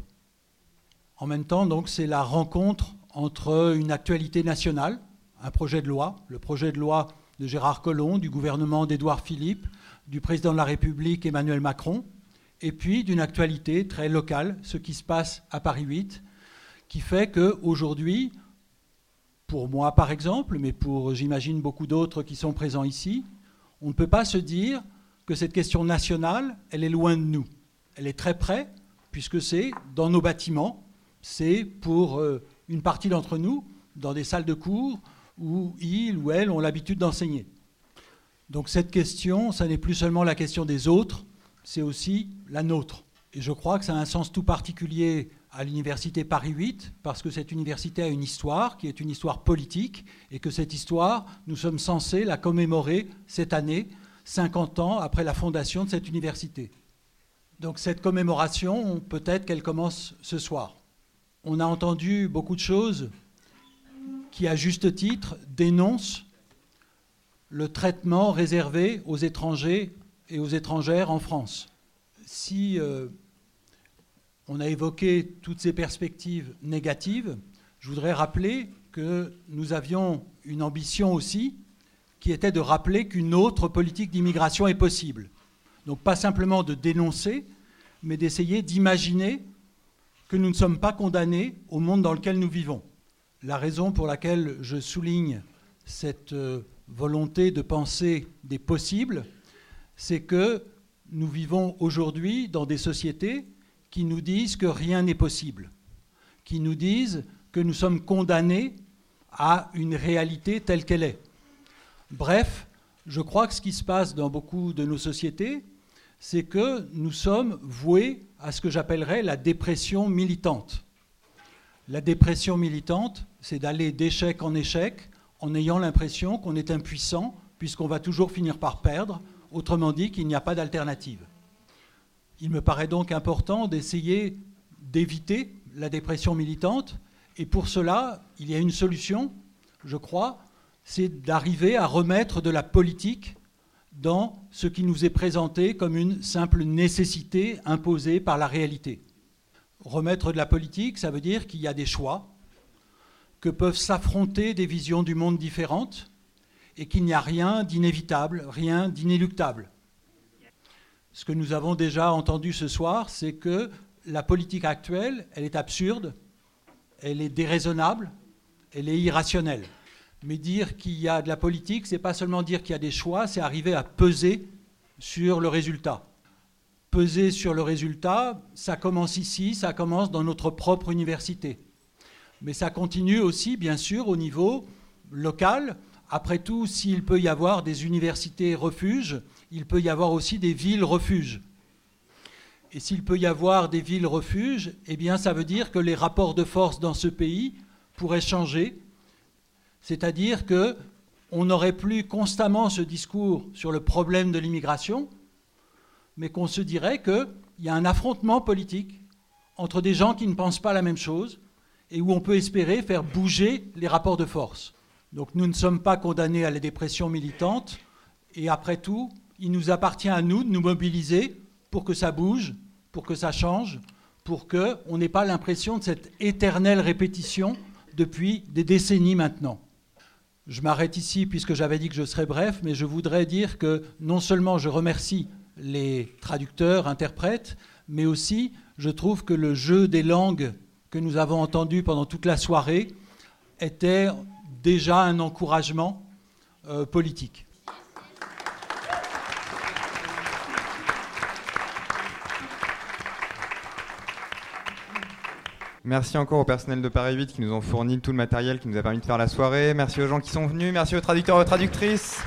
En même temps, donc, c'est la rencontre entre une actualité nationale, un projet de loi, le projet de loi de Gérard Collomb, du gouvernement d'Édouard Philippe, du président de la République Emmanuel Macron, et puis d'une actualité très locale, ce qui se passe à Paris 8, qui fait qu'aujourd'hui, pour moi par exemple, mais pour j'imagine beaucoup d'autres qui sont présents ici, on ne peut pas se dire que cette question nationale, elle est loin de nous. Elle est très près, puisque c'est dans nos bâtiments, c'est pour euh, une partie d'entre nous, dans des salles de cours où ils ou elles ont l'habitude d'enseigner. Donc cette question, ça n'est plus seulement la question des autres, c'est aussi la nôtre. Et je crois que ça a un sens tout particulier à l'université Paris 8, parce que cette université a une histoire qui est une histoire politique, et que cette histoire, nous sommes censés la commémorer cette année, 50 ans après la fondation de cette université. Donc cette commémoration, peut-être qu'elle commence ce soir. On a entendu beaucoup de choses qui, à juste titre, dénoncent le traitement réservé aux étrangers et aux étrangères en France. Si euh, on a évoqué toutes ces perspectives négatives, je voudrais rappeler que nous avions une ambition aussi, qui était de rappeler qu'une autre politique d'immigration est possible. Donc pas simplement de dénoncer, mais d'essayer d'imaginer que nous ne sommes pas condamnés au monde dans lequel nous vivons. La raison pour laquelle je souligne cette euh, volonté de penser des possibles, c'est que nous vivons aujourd'hui dans des sociétés qui nous disent que rien n'est possible, qui nous disent que nous sommes condamnés à une réalité telle qu'elle est. Bref, je crois que ce qui se passe dans beaucoup de nos sociétés, c'est que nous sommes voués à ce que j'appellerais la dépression militante. La dépression militante, c'est d'aller d'échec en échec en ayant l'impression qu'on est impuissant puisqu'on va toujours finir par perdre, autrement dit qu'il n'y a pas d'alternative. Il me paraît donc important d'essayer d'éviter la dépression militante et pour cela, il y a une solution, je crois, c'est d'arriver à remettre de la politique dans ce qui nous est présenté comme une simple nécessité imposée par la réalité. Remettre de la politique, ça veut dire qu'il y a des choix, que peuvent s'affronter des visions du monde différentes et qu'il n'y a rien d'inévitable, rien d'inéluctable. Ce que nous avons déjà entendu ce soir, c'est que la politique actuelle, elle est absurde, elle est déraisonnable, elle est irrationnelle. Mais dire qu'il y a de la politique, c'est pas seulement dire qu'il y a des choix, c'est arriver à peser sur le résultat. Peser sur le résultat, ça commence ici, ça commence dans notre propre université. Mais ça continue aussi, bien sûr, au niveau local. Après tout, s'il peut y avoir des universités refuges, il peut y avoir aussi des villes refuges. Et s'il peut y avoir des villes refuges, eh bien, ça veut dire que les rapports de force dans ce pays pourraient changer c'est-à-dire que on n'aurait plus constamment ce discours sur le problème de l'immigration, mais qu'on se dirait qu'il y a un affrontement politique entre des gens qui ne pensent pas la même chose et où on peut espérer faire bouger les rapports de force. Donc nous ne sommes pas condamnés à la dépression militante et après tout, il nous appartient à nous de nous mobiliser pour que ça bouge, pour que ça change, pour qu'on n'ait pas l'impression de cette éternelle répétition depuis des décennies maintenant. Je m'arrête ici puisque j'avais dit que je serais bref, mais je voudrais dire que non seulement je remercie les traducteurs, interprètes, mais aussi je trouve que le jeu des langues nous avons entendu pendant toute la soirée était déjà un encouragement euh, politique. Merci encore au personnel de Paris 8 qui nous ont fourni tout le matériel qui nous a permis de faire la soirée. Merci aux gens qui sont venus. Merci aux traducteurs et aux traductrices.